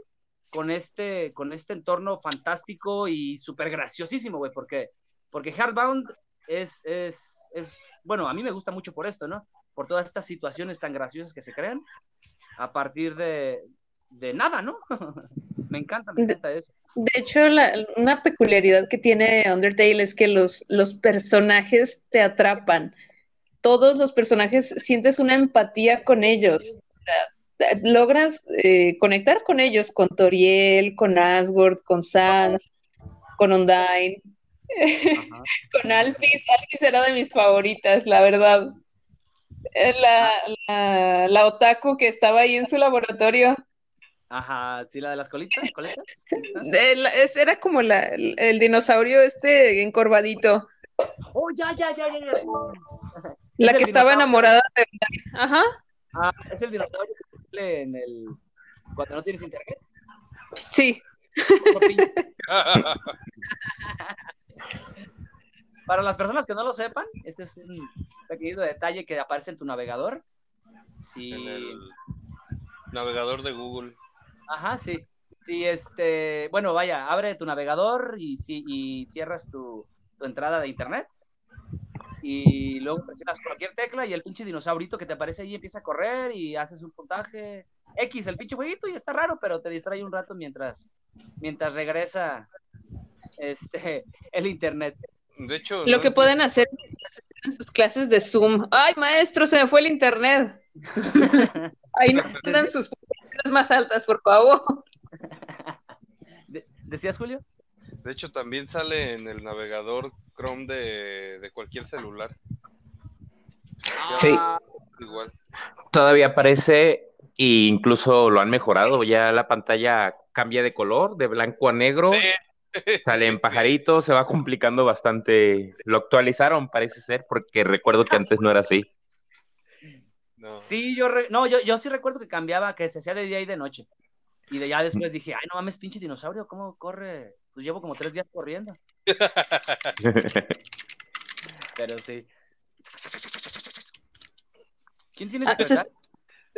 con este, con este entorno fantástico y súper graciosísimo, güey, porque, porque Hardbound es, es, es, bueno, a mí me gusta mucho por esto, ¿no? Por todas estas situaciones tan graciosas que se crean a partir de, de nada, ¿no? me encanta, me encanta eso. De hecho, la- una peculiaridad que tiene Undertale es que los, los personajes te atrapan. Todos los personajes sientes una empatía con ellos. Logras eh, conectar con ellos, con Toriel, con Asgore, con Sans, con Undyne, con Alphys. Alphys era de mis favoritas, la verdad. Eh, La, la, la otaku que estaba ahí en su laboratorio. Ajá, sí, la de las colitas, la- es- era como la, el, el dinosaurio este encorvadito. Oh, ya, ya, ya, ya, ya. La Es que estaba dinosaurio. enamorada de Ajá. Ah, es el dinosaurio que sale en el. Cuando no tienes internet. Sí. Para las personas que no lo sepan, ese es un pequeño detalle que aparece en tu navegador. Sí. en el navegador de Google. Ajá, sí. Sí, este, bueno, vaya, abre tu navegador y, sí, y cierras tu, tu entrada de internet. Y luego presionas cualquier tecla y el pinche dinosaurito que te aparece ahí empieza a correr y haces un puntaje X, el pinche jueguito, y está raro, pero te distrae un rato mientras, mientras regresa este, el internet. De hecho, Lo no que pueden hacer en sus clases de Zoom. Ay, maestro, se me fue el internet. Ahí no mandan sus más altas, por favor. De- ¿Decías, Julio? de hecho, también sale en el navegador Chrome de, de cualquier celular. Sí. Igual. Todavía aparece e incluso lo han mejorado. Ya la pantalla cambia de color, de blanco a negro. Sí. Salen pajaritos, se va complicando bastante. Lo actualizaron, parece ser, porque recuerdo que antes no era así. No. Sí, yo, re- no, yo, yo sí recuerdo que cambiaba, que se hacía de día y de noche. Y de ya después dije, ay, no mames, pinche dinosaurio, ¿cómo corre? Pues llevo como tres días corriendo. Pero sí. ¿Quién tiene Ah? ¿se,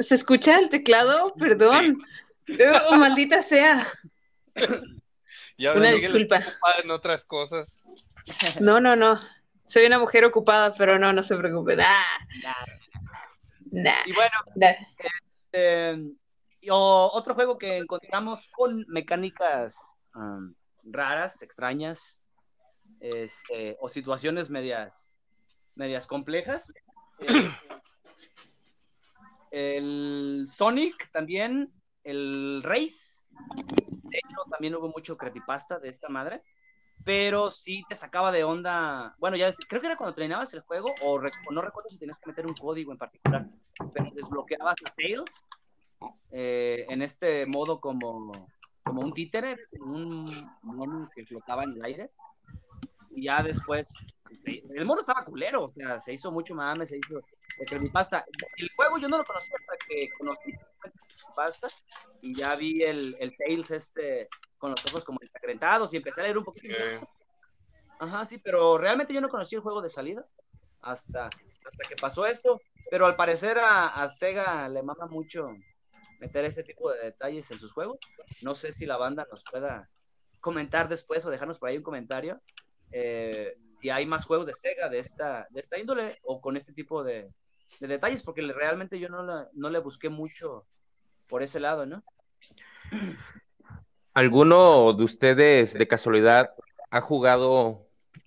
se escucha el teclado? Perdón. Oh, maldita sea. Ya Una disculpa. en otras cosas. No, no, no. Soy una mujer ocupada, pero no, no se preocupe. Nah, nah, Y bueno, nah. este, y otro juego que encontramos con mecánicas um, raras, extrañas, este, o situaciones medias, medias complejas. es el Sonic también, el Race. De hecho, también hubo mucho creepypasta de esta madre. Pero sí te sacaba de onda. Bueno, ya creo que era cuando terminabas el juego, o, no recuerdo si tenías que meter un código en particular, pero desbloqueabas a Tails eh, en este modo como, como un títere, un mono que flotaba en el aire. Y ya después, el mono estaba culero, o sea, se hizo mucho mame, se hizo de creepypasta. El juego yo no lo conocía hasta que conocí creepypasta y ya vi el, el Tails este con los ojos como ensangrentados y empecé a leer un poquito. Eh, Ajá, sí, pero realmente yo no conocí el juego de salida hasta, hasta que pasó esto. Pero al parecer a, a Sega le mama mucho meter este tipo de detalles en sus juegos. No sé si la banda nos pueda comentar después o dejarnos por ahí un comentario. eh, si hay más juegos de Sega de esta, de esta índole o con este tipo de, de detalles, porque realmente yo no, la- no le busqué mucho por ese lado, ¿no? ¿Alguno de ustedes de casualidad ha jugado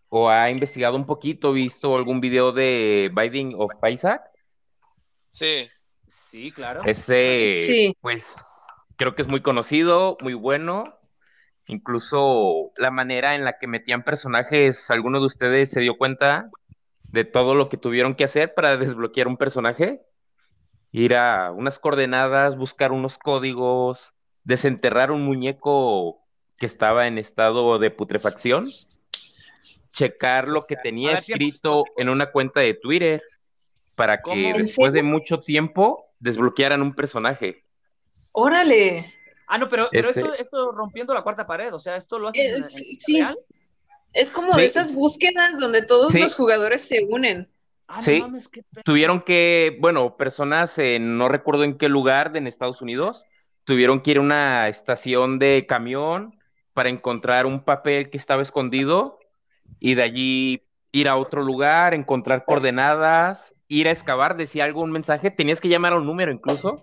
o ha investigado un poquito, visto algún video de Binding of Isaac? sí, Sí, claro. Ese, Sí. pues, creo que es muy conocido, muy bueno. Incluso la manera en la que metían personajes, ¿alguno de ustedes se dio cuenta de todo lo que tuvieron que hacer para desbloquear un personaje? Ir a unas coordenadas, buscar unos códigos, desenterrar un muñeco que estaba en estado de putrefacción, checar lo que tenía escrito en una cuenta de Twitter para que ¿Cómo? ¿En después de mucho tiempo desbloquearan un personaje. Órale. Ah, no, pero, pero esto, esto rompiendo la cuarta pared, o sea, esto lo haces Eh, en, en sí, real. Es como Sí. de esas búsquedas donde todos Sí. los jugadores se unen. Ah, no Sí. mames, qué Tuvieron que, bueno, personas en no recuerdo en qué lugar de en Estados Unidos, tuvieron que ir a una estación de camión para encontrar un papel que estaba escondido y de allí ir a otro lugar, encontrar coordenadas, ir a excavar, decía algo, un mensaje, tenías que llamar a un número incluso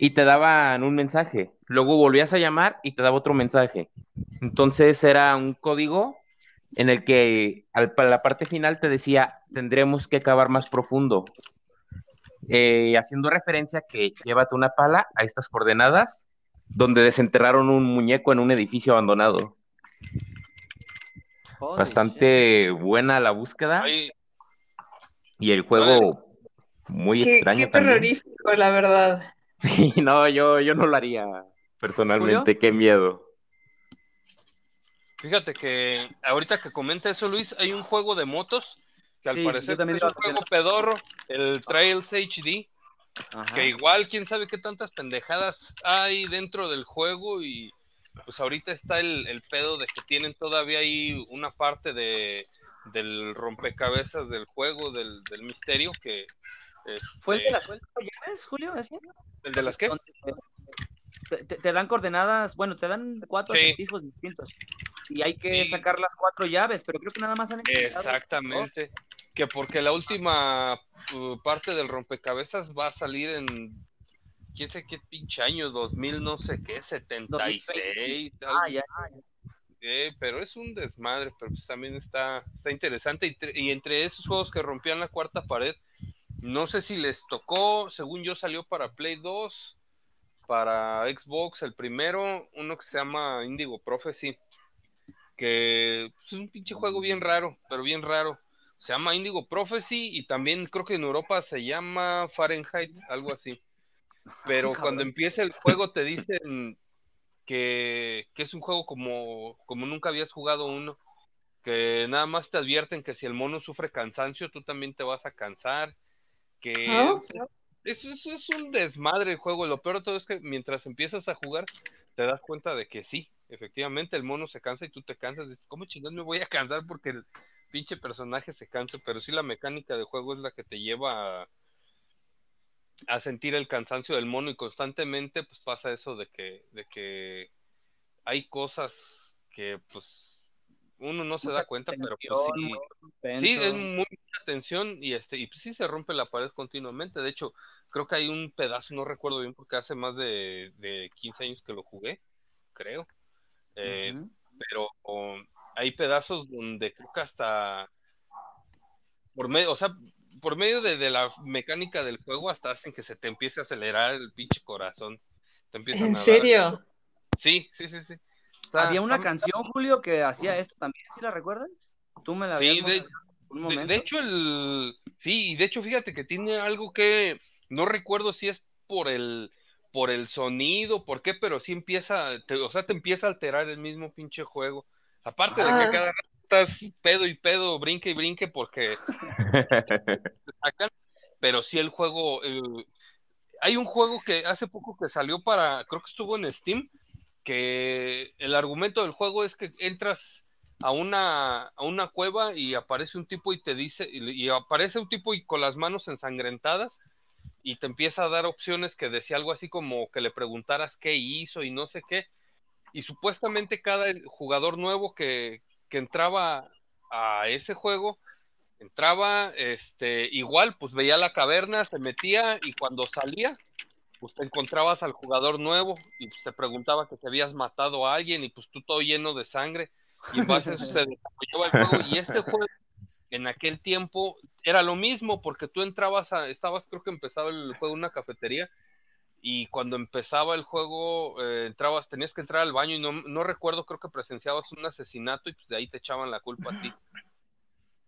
y te daban un mensaje. Luego volvías a llamar y te daba otro mensaje. Entonces era un código en el que al, para la parte final te decía, tendremos que cavar más profundo. Eh, haciendo referencia que llévate una pala a estas coordenadas donde desenterraron un muñeco en un edificio abandonado. Holy shit. Bastante buena la búsqueda y el juego muy Qué, extraño qué también. terrorífico, la verdad. Sí, no, yo, yo no lo haría personalmente, qué miedo. fíjate que ahorita que comenta eso, Luis, hay un juego de motos que al Sí, parecer también es un juego pedorro, el Trails HD, Ajá. que igual quién sabe qué tantas pendejadas hay dentro del juego y pues ahorita está el, el pedo de que tienen todavía ahí una parte de del rompecabezas del juego, del, del misterio que ¿Fue el de este, las cuatro llaves, Julio? ¿el de las qué? Te, dan coordenadas, bueno, te dan cuatro Sí. acertijos distintos y hay que Sí. sacar las cuatro llaves, pero creo que nada más han Exactamente. Que porque la última uh, parte del rompecabezas va a salir en quién sé qué pinche año, 2000 no sé qué, 76. algo Ah, ya. Eh, pero es un desmadre, pero pues también está, está interesante. Y, y entre esos juegos que rompían la cuarta pared, no sé si les tocó, según yo salió para Play 2, para Xbox el primero, uno que se llama Indigo Prophecy, que pues, es un pinche juego bien raro, pero bien raro. Se llama Indigo Prophecy y también creo que en Europa se llama Fahrenheit, algo así. Pero cuando empieza el juego te dicen que, que es un juego como, como nunca habías jugado uno, que nada más te advierten que si el mono sufre cansancio, tú también te vas a cansar, que Ah. Es, es, es un desmadre el juego, lo peor de todo es que mientras empiezas a jugar, te das cuenta de que sí, efectivamente el mono se cansa y tú te cansas, dices, ¿cómo chingados me voy a cansar porque el pinche personaje se cansa? Pero sí la mecánica del juego es la que te lleva a a sentir el cansancio del mono y constantemente pues pasa eso de que, de que hay cosas que pues uno no se Mucha da cuenta, pero pues sí, muy sí, es muy mucha tensión y este, y pues, sí se rompe la pared continuamente. De hecho, creo que hay un pedazo, no recuerdo bien porque hace más de, de 15 años que lo jugué, creo. Eh, pero o, hay pedazos donde creo que hasta por medio, o sea, por medio de, de la mecánica del juego hasta hacen que se te empiece a acelerar el pinche corazón. Te empiezan ¿En a dar- serio? Sí, sí, sí, sí. Está- Había una está- canción, Julio, que hacía esto también, ¿sí la recuerdas? Tú me la Sí, de- un De, momento. de hecho, el. Sí, y de hecho, fíjate que tiene algo que. No recuerdo si es por el. Por el sonido, por qué, pero sí empieza. te- o sea, te empieza a alterar el mismo pinche juego. Aparte de que cada rato estás pedo y pedo, brinque y brinque, porque. sacan, pero sí el juego. eh, hay un juego que hace poco que salió para. Creo que estuvo en Steam. Que el argumento del juego es que entras a una, a una cueva y aparece un tipo y te dice, y, aparece un tipo y con las manos ensangrentadas y te empieza a dar opciones que decía algo así como que le preguntaras qué hizo y no sé qué. Y supuestamente cada jugador nuevo que, que entraba a ese juego, entraba, este, igual, pues veía la caverna, se metía y cuando salía, pues te encontrabas al jugador nuevo y pues, te preguntaba que te habías matado a alguien y pues tú todo lleno de sangre y en base a eso se desarrollaba el juego y este juego en aquel tiempo era lo mismo, porque tú entrabas a, estabas, creo que empezaba el juego en una cafetería, y cuando empezaba el juego, eh, entrabas, tenías que entrar al baño, y no, no recuerdo, creo que presenciabas un asesinato, y pues de ahí te echaban la culpa a ti.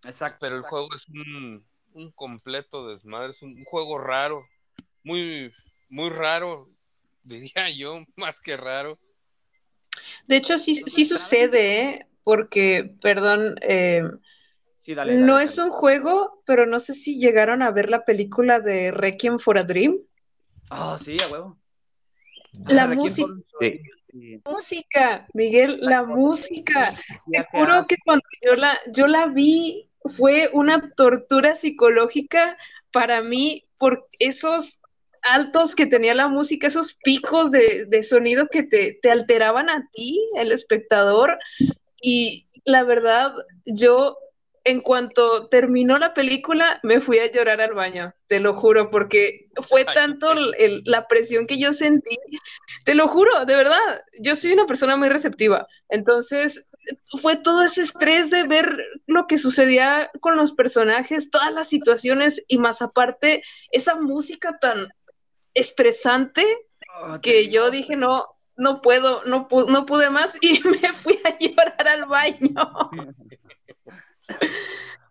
Exacto. Pero el exacto. juego es un, un completo desmadre, es un, un juego raro, muy, muy raro, diría yo, más que raro. De hecho, sí, sí sucede, ¿eh? Porque, perdón, eh, Sí, dale, dale, no dale. es un juego, pero no sé si llegaron a ver la película de Requiem for a Dream. Ah, sí, a huevo. La Requiem música, sí. música, Miguel, la música. Te juro que cuando yo la, yo la vi fue una tortura psicológica para mí por esos altos que tenía la música, esos picos de, de sonido que te, te alteraban a ti, el espectador. Y la verdad, yo en cuanto terminó la película, me fui a llorar al baño, te lo juro, porque fue tanto el- el- la presión que yo sentí, te lo juro, de verdad, yo soy una persona muy receptiva, entonces fue todo ese estrés de ver lo que sucedía con los personajes, todas las situaciones y más aparte, esa música tan estresante Oh, que yo dije, no, no puedo, no, pu- no pude más y me fui a llorar al baño.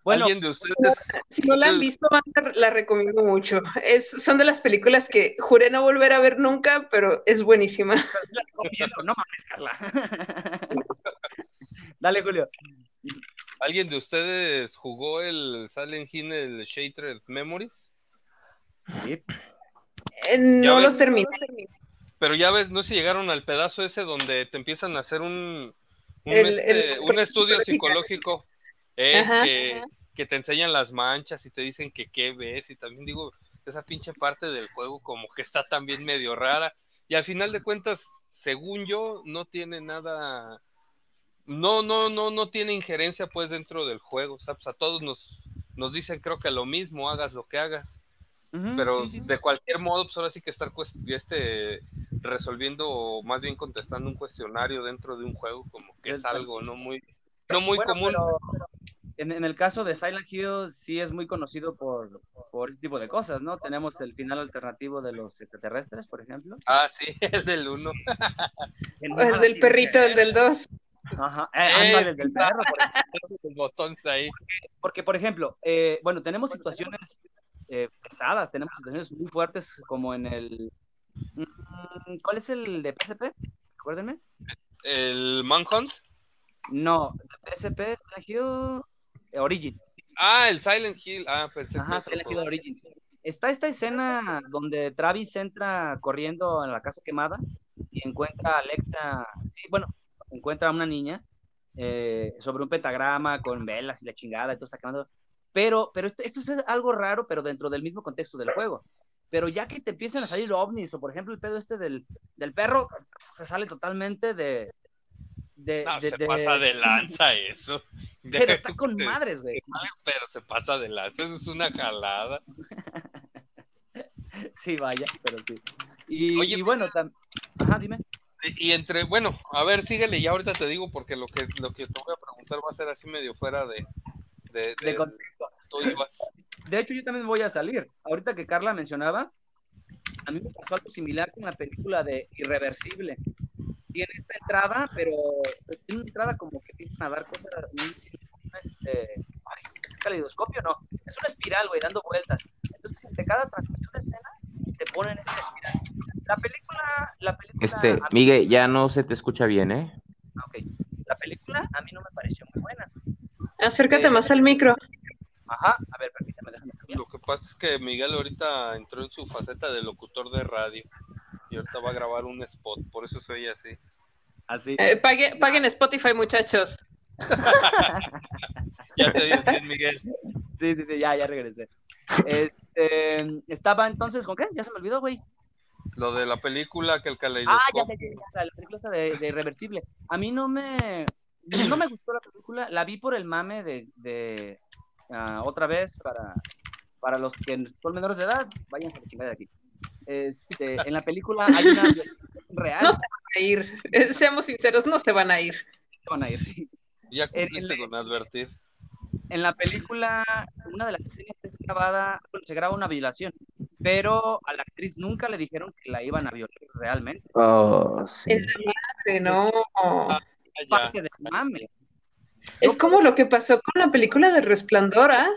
Bueno, ¿Alguien de ustedes? Si no la han visto, la recomiendo mucho. Es, son de las películas que juré no volver a ver nunca, pero es buenísima. la recomiendo, no mames, Carla. Dale, Julio. ¿Alguien de ustedes jugó el Silent Hill, el Shattered Memories? Sí. Eh, no ves? lo terminé. Pero ya ves, no sé si llegaron al pedazo ese donde te empiezan a hacer un, un, El- este, el- un estudio psicológico eh, Ajá, que, ajá. que te enseñan las manchas y te dicen que qué ves y también digo, esa pinche parte del juego como que está también medio rara y al final de cuentas, según yo, no tiene nada, no, no, no, no tiene injerencia pues dentro del juego, o sea, pues a todos nos, nos dicen creo que lo mismo, hagas lo que hagas Pero sí, sí, sí. de cualquier modo, pues ahora sí que estar este, resolviendo o más bien contestando un cuestionario dentro de un juego, como que es Es- algo no muy, no muy Bueno, común. pero en, en el caso de Silent Hill sí es muy conocido por, por ese tipo de cosas, ¿no? Tenemos el final alternativo de los extraterrestres, por ejemplo. Ah, sí, el del uno. que O nada el del perrito, el del 2. ver. Ajá, eh, ándale, el del perro, por ejemplo. Los botones ahí. Porque, por ejemplo, eh, bueno, tenemos situaciones eh, pesadas, tenemos situaciones muy fuertes como en el... Mm, ¿Cuál es el de PSP? Acuérdenme. El Manhunt. No, de PSP Silent Hill eh, Origin. Ah, el Silent Hill. Ah, que Ajá, Silent Hill juego. Origins. Está esta escena donde Travis entra corriendo en la casa quemada y encuentra a Alexa, sí, bueno, encuentra a una niña eh, sobre un pentagrama con velas y la chingada y todo está quemando. Pero, pero esto, esto es algo raro, pero dentro del mismo contexto del juego. Pero ya que te empiezan a salir ovnis, o por ejemplo el pedo este del, del perro, se sale totalmente de... de, No, de- se de- pasa de lanza eso. Pero está con madres, güey. Pero se pasa de lanza, eso es una jalada. Sí, vaya, pero sí. Y, Oye, y bueno, ajá, dime. Y entre, bueno, a ver, síguele, ya ahorita te digo, porque lo que, lo que te voy a preguntar va a ser así medio fuera de, de, De de- contexto. tú ibas. De hecho, yo también voy a salir. Ahorita que Carla mencionaba, a mí me pasó algo similar con la película de Irreversible. Tiene esta entrada, pero tiene una entrada como que empiezan a dar cosas. Este, ay, ¿es caleidoscopio? No, es una espiral, güey, dando vueltas. Entonces, entre cada transición de escena, te ponen esa espiral. La película, la película. Este, Miguel, ya no se te escucha bien, ¿eh? ah, ok. La película a mí no me pareció muy buena. Acércate Eh, más al micro. Ajá, a ver, permítame, déjame cambiar. Lo que pasa es que Miguel ahorita entró en su faceta de locutor de radio y ahorita va a grabar un spot, por eso soy así. Así. Eh, pague- paguen Spotify, muchachos. Ya te digo bien, Miguel. Sí, sí, sí, ya, ya regresé. Este, estaba entonces, ¿con qué? Ya se me olvidó, güey. Lo de la película que el Ah, ya, caleidoscopio. ya, ya, ya, la película esa de, de Irreversible. A mí no me, no me gustó la película, la vi por el mame de, de ah, otra vez para, para los que son menores de edad, váyanse a la chingada de aquí. Este, en la película hay una violación real. No se van a ir. Eh, seamos sinceros, no se van a ir. van a ir, sí. Ya cumpliste en- con advertir. En la película una de las escenas es grabada, bueno, se graba una violación, pero a la actriz nunca le dijeron que la iban a violar realmente. Oh, sí. Es la madre, no. Ya. Parte del mame. Es como lo que pasó con la película de Resplandor, ¿ah?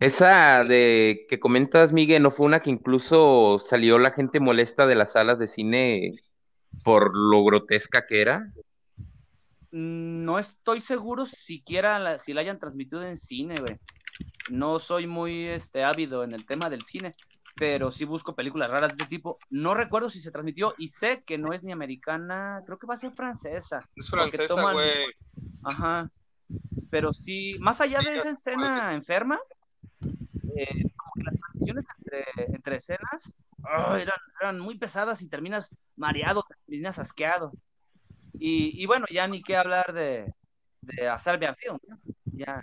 Esa de que comentas, Miguel, ¿no fue una que incluso salió la gente molesta de las salas de cine por lo grotesca que era? Mm, No estoy seguro siquiera la- si la hayan transmitido en cine, güey. No soy muy este, ávido en el tema del cine, pero sí busco películas raras de este tipo. No recuerdo si se transmitió y sé que no es ni americana, creo que va a ser francesa. Es francesa, toman- güey. Ajá. Pero sí, más allá de esa escena enferma, eh, como que las transiciones entre, entre escenas ah, eran, eran muy pesadas y terminas mareado, terminas asqueado. Y, y bueno, ya ni qué hablar de, de a Serbian Film, ¿no? Ya,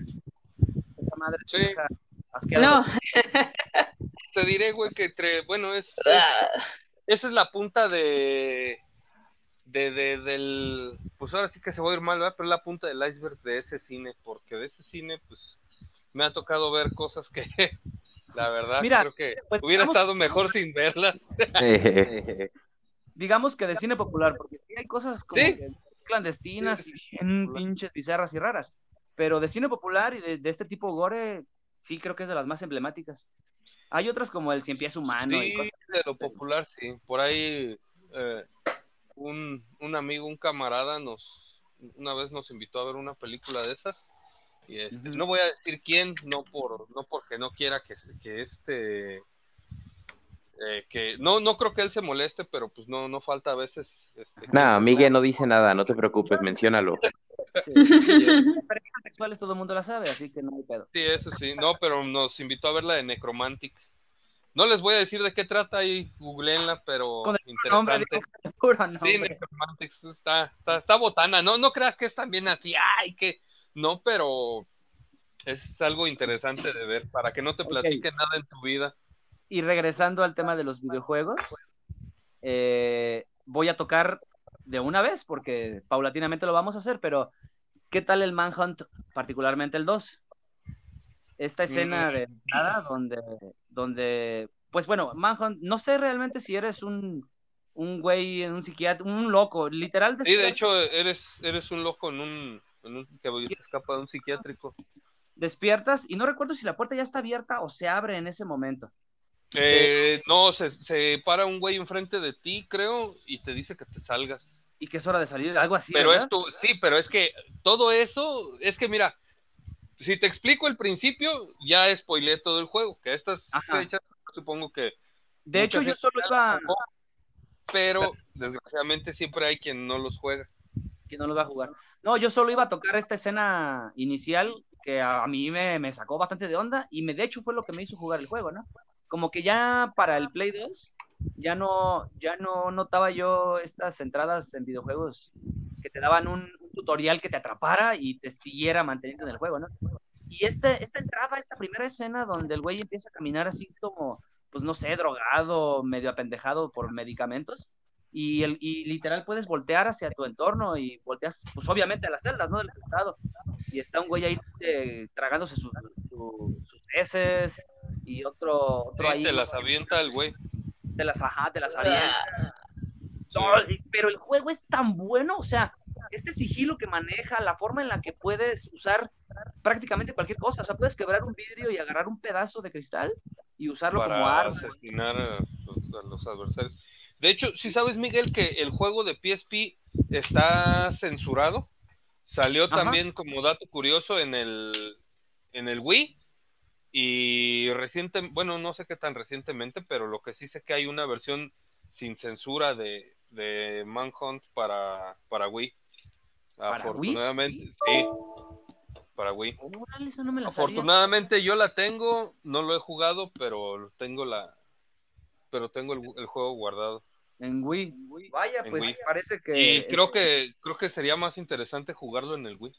esa madre Sí. deja asqueado. No. Te diré, güey, que entre, bueno, es, es- Ah, esa es la punta de, de, de- del, pues ahora sí que se va a ir mal, ¿verdad? Pero es la punta del iceberg de ese cine, porque de ese cine, pues, me ha tocado ver cosas que, la verdad, Mira, creo que pues, hubiera digamos- estado mejor sin verlas. Digamos que de cine popular, porque sí hay cosas como Sí. clandestinas Sí, y bien pinches bizarras y raras. Pero de cine popular y de, de este tipo gore, sí creo que es de las más emblemáticas. Hay otras como el Cien Pies Humano y Sí, cosas de lo popular, sí. Por ahí eh, un, un amigo, un camarada, nos una vez nos invitó a ver una película de esas. Y este, no voy a decir quién, no por, no porque no quiera que, que este eh, que no, no creo que él se moleste, pero pues no, no falta a veces este, No, Miguel no dice nada, no te preocupes, menciónalo. Sí. Parejas sexuales todo el mundo la sabe, así que no hay pedo. Sí, eso sí, no, pero nos invitó a ver la de Necromantic. No les voy a decir de qué trata ahí, googleenla, pero Con el nombre, interesante. el puro Sí, nombre. Necromantic está, está, está botana. No, no creas que es también así, ay, que no, pero es algo interesante de ver para que no te platique nada en tu vida. Y regresando al tema de los videojuegos, eh, voy a tocar de una vez, porque paulatinamente lo vamos a hacer, pero ¿qué tal el Manhunt, particularmente el 2? Esta escena de nada donde, donde, pues bueno, Manhunt, no sé realmente si eres un, un güey, un psiquiatra, un loco, literal. Sí, de hecho, eres, eres un loco en un, en un que se escapa de un psiquiátrico. Despiertas y no recuerdo si la puerta ya está abierta o se abre en ese momento. Eh, no, se, se para un güey enfrente de ti, creo, y te dice que te salgas. Y que es hora de salir, algo así. pero ¿verdad? es tu, sí, pero es que todo eso, es que mira, si te explico el principio, ya spoileé todo el juego, que estas Ajá. fechas supongo que De hecho, yo solo iba, los jugó, pero desgraciadamente siempre hay quien no los juega. que no lo va a jugar. No, yo solo iba a tocar esta escena inicial que a, a mí me, me sacó bastante de onda y me, de hecho fue lo que me hizo jugar el juego, ¿no? Como que ya para el Play 2 ya no, ya no notaba yo estas entradas en videojuegos que te daban un, tutorial que te atrapara y te siguiera manteniendo en el juego. Y este, esta entrada, esta primera escena donde el güey empieza a caminar así como, pues no sé, drogado, medio apendejado por medicamentos, y, el, y literal puedes voltear hacia tu entorno y volteas, pues obviamente a las celdas, ¿no? Del estado. Y está un güey ahí eh, tragándose su- su- sus heces y otro, otro Sí, ahí. te las avienta el güey. te las ajá, te las avienta. Sí. No, y- pero el juego es tan bueno, o sea, este sigilo que maneja, la forma en la que puedes usar prácticamente cualquier cosa, o sea, puedes quebrar un vidrio y agarrar un pedazo de cristal y usarlo como para arma. asesinar a los, a los adversarios. De hecho, si sabes, Miguel, que el juego de PSP está censurado. Salió Ajá. también como dato curioso en el, en el Wii. Y reciente, bueno, no sé qué tan recientemente, pero lo que sí sé que hay una versión sin censura de, de Manhunt para, para Wii. ¿Para Wii? Afortunadamente, sí. Para Wii. Órale, eso no me lo sabía. Afortunadamente yo la tengo, no lo he jugado, pero tengo la pero tengo el, el juego guardado. En Wii. Vaya, En pues Wii. parece que. Y creo que creo que sería más interesante jugarlo en el Wii.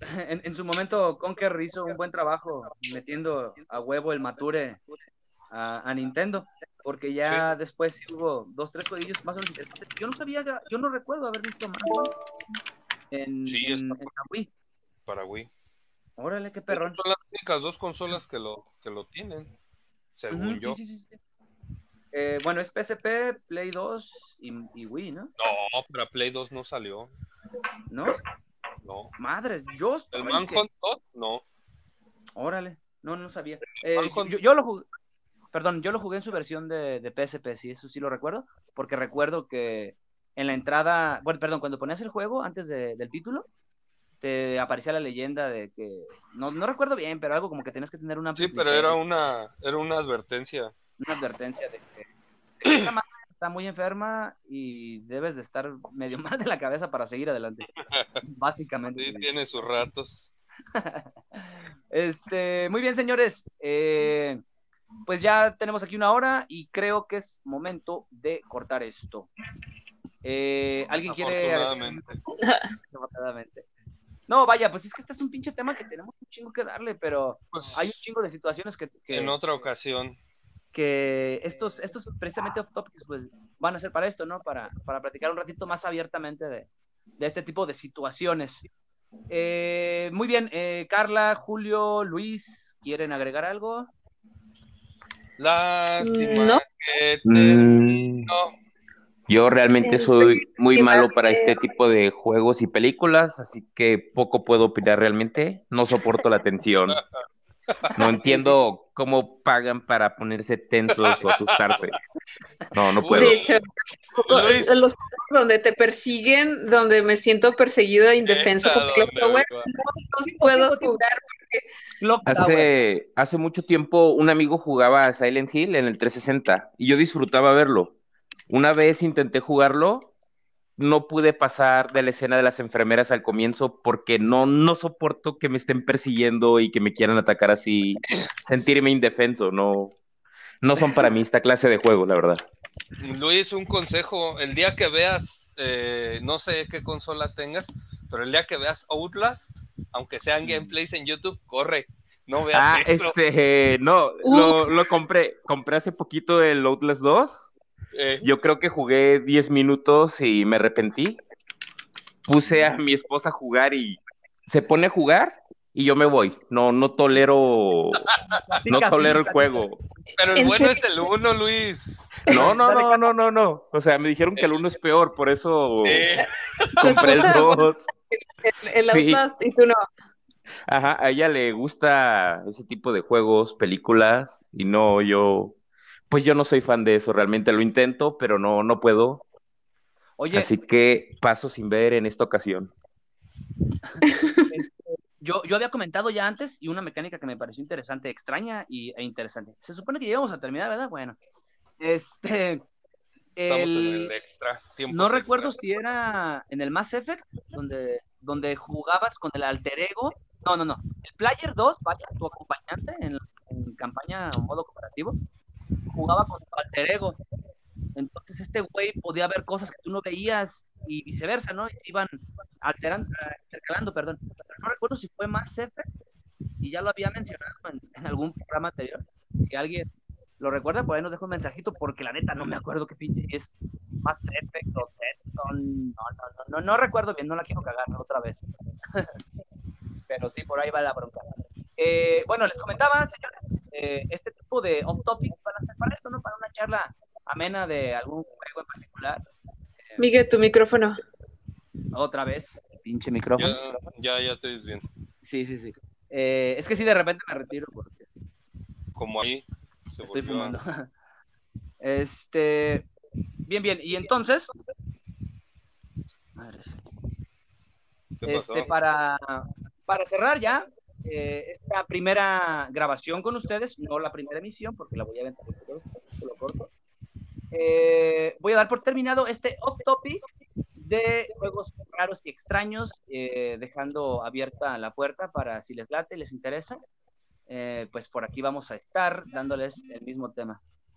en, en su momento Conker hizo un buen trabajo metiendo a huevo el mature a, a Nintendo, porque ya después hubo dos, tres jueguillos más o menos interesantes. Yo no sabía, yo no recuerdo haber visto más en, Sí, en, está- en la Wii. para Wii. Órale, qué perrón. Son las únicas dos consolas que lo, que lo tienen, según Ujú, yo. sí, sí, sí. Eh, bueno, es PSP, Play 2 y, y Wii, ¿no? No, para Play 2 no salió. ¿No? No. Madres, yo ¿El Manhunt que 2? s- No. Órale, no, no sabía. Eh, yo, yo lo jugué, perdón, yo lo jugué en su versión de, de PSP, sí, eso sí lo recuerdo, porque recuerdo que en la entrada, bueno, perdón, cuando ponías el juego antes de- del título, te aparecía la leyenda de que, no, no recuerdo bien, pero algo como que tenías que tener una Sí, pero era una, era una advertencia. Una advertencia de que, esta madre está muy enferma y debes de estar medio mal de la cabeza para seguir adelante. Básicamente. Sí, tiene sus ratos. Este, muy bien, señores. Eh, pues ya tenemos aquí una hora y creo que es momento de cortar esto. Eh, ¿Alguien quiere? Afortunadamente. No, vaya, pues es que este es un pinche tema que tenemos un chingo que darle, pero Pues, hay un chingo de situaciones que, que, en otra ocasión. Que estos, estos precisamente off topics pues van a ser para esto, ¿no? Para, para platicar un ratito más abiertamente de, de este tipo de situaciones. Eh, muy bien, eh, Carla, Julio, Luis, ¿quieren agregar algo? Lástima No. que Mm, yo realmente soy muy malo mal para este tipo de juegos y películas, así que poco puedo opinar realmente. No soporto la tensión. No entiendo cómo pagan para ponerse tensos o asustarse. No, no puedo. De hecho, Luis. los juegos donde te persiguen, donde me siento perseguida e indefensa, Esta porque los Power no Tiempo, puedo jugar. Hace, hace mucho tiempo un amigo jugaba a Silent Hill en el 360 y yo disfrutaba verlo. Una vez intenté jugarlo, no pude pasar de la escena de las enfermeras al comienzo porque no, no soporto que me estén persiguiendo y que me quieran atacar así, sentirme indefenso, no, no son para mí esta clase de juego, la verdad. Luis, un consejo. El día que veas, eh, no sé qué consola tengas, pero el día que veas Outlast, aunque sean gameplays en YouTube, corre. No veas Ah, eso. este, no, lo, lo compré, compré hace poquito el Outlast 2 Eh, Yo creo que jugué 10 minutos y me arrepentí. Puse a mi esposa a jugar y se pone a jugar y yo me voy. No, no tolero, no tolero el juego. pero el ¿En bueno es el uno, Luis. No, no, no, no, no, no. O sea, me dijeron que el uno es peor, por eso compré el 2. El. Outlast y tú no. Ajá, a ella le gusta ese tipo de juegos, películas, y no, yo, pues yo no soy fan de eso, realmente lo intento, pero no, no puedo. Oye, Así que paso sin ver en esta ocasión. yo, yo había comentado ya antes y una mecánica que me pareció interesante, extraña y, e interesante. Se supone que ya íbamos a terminar, ¿verdad? Bueno, este. el- el extra. No recuerdo si era en el Mass Effect, donde, donde jugabas con el alter ego. No, no, no. El Player 2, vaya, tu acompañante en, en campaña o modo cooperativo, jugaba con tu alter ego. Entonces este güey podía ver cosas que tú no veías y viceversa, ¿no? Iban alterando, intercalando, perdón. No recuerdo si fue Mass Effect y ya lo había mencionado en, en algún programa anterior. Si alguien lo recuerda, por ahí nos dejó un mensajito porque la neta no me acuerdo qué pinche es Mass Effect o Zone. No, no, no, no, no recuerdo bien, no la quiero cagar otra vez. Pero sí, por ahí va la bronca. Eh, bueno, les comentaba, señores, eh, este tipo de off topics van a ser para esto, ¿no? Para una charla amena de algún juego en particular. Miguel, tu micrófono. Otra vez, pinche micrófono. Ya, ya, ya te ves bien. Sí, sí, sí. Eh, es que sí, de repente me retiro porque Como ahí. se estoy a- fumando. Este, bien, bien. Y entonces, madres. ¿Qué pasó? Este, para, para cerrar ya eh, esta primera grabación con ustedes, no la primera emisión, porque la voy a aventar lo corto. Eh, voy a dar por terminado este off topic de juegos raros y extraños, eh, dejando abierta la puerta para si les late, les interesa, pues por aquí vamos a estar dándoles el mismo tema.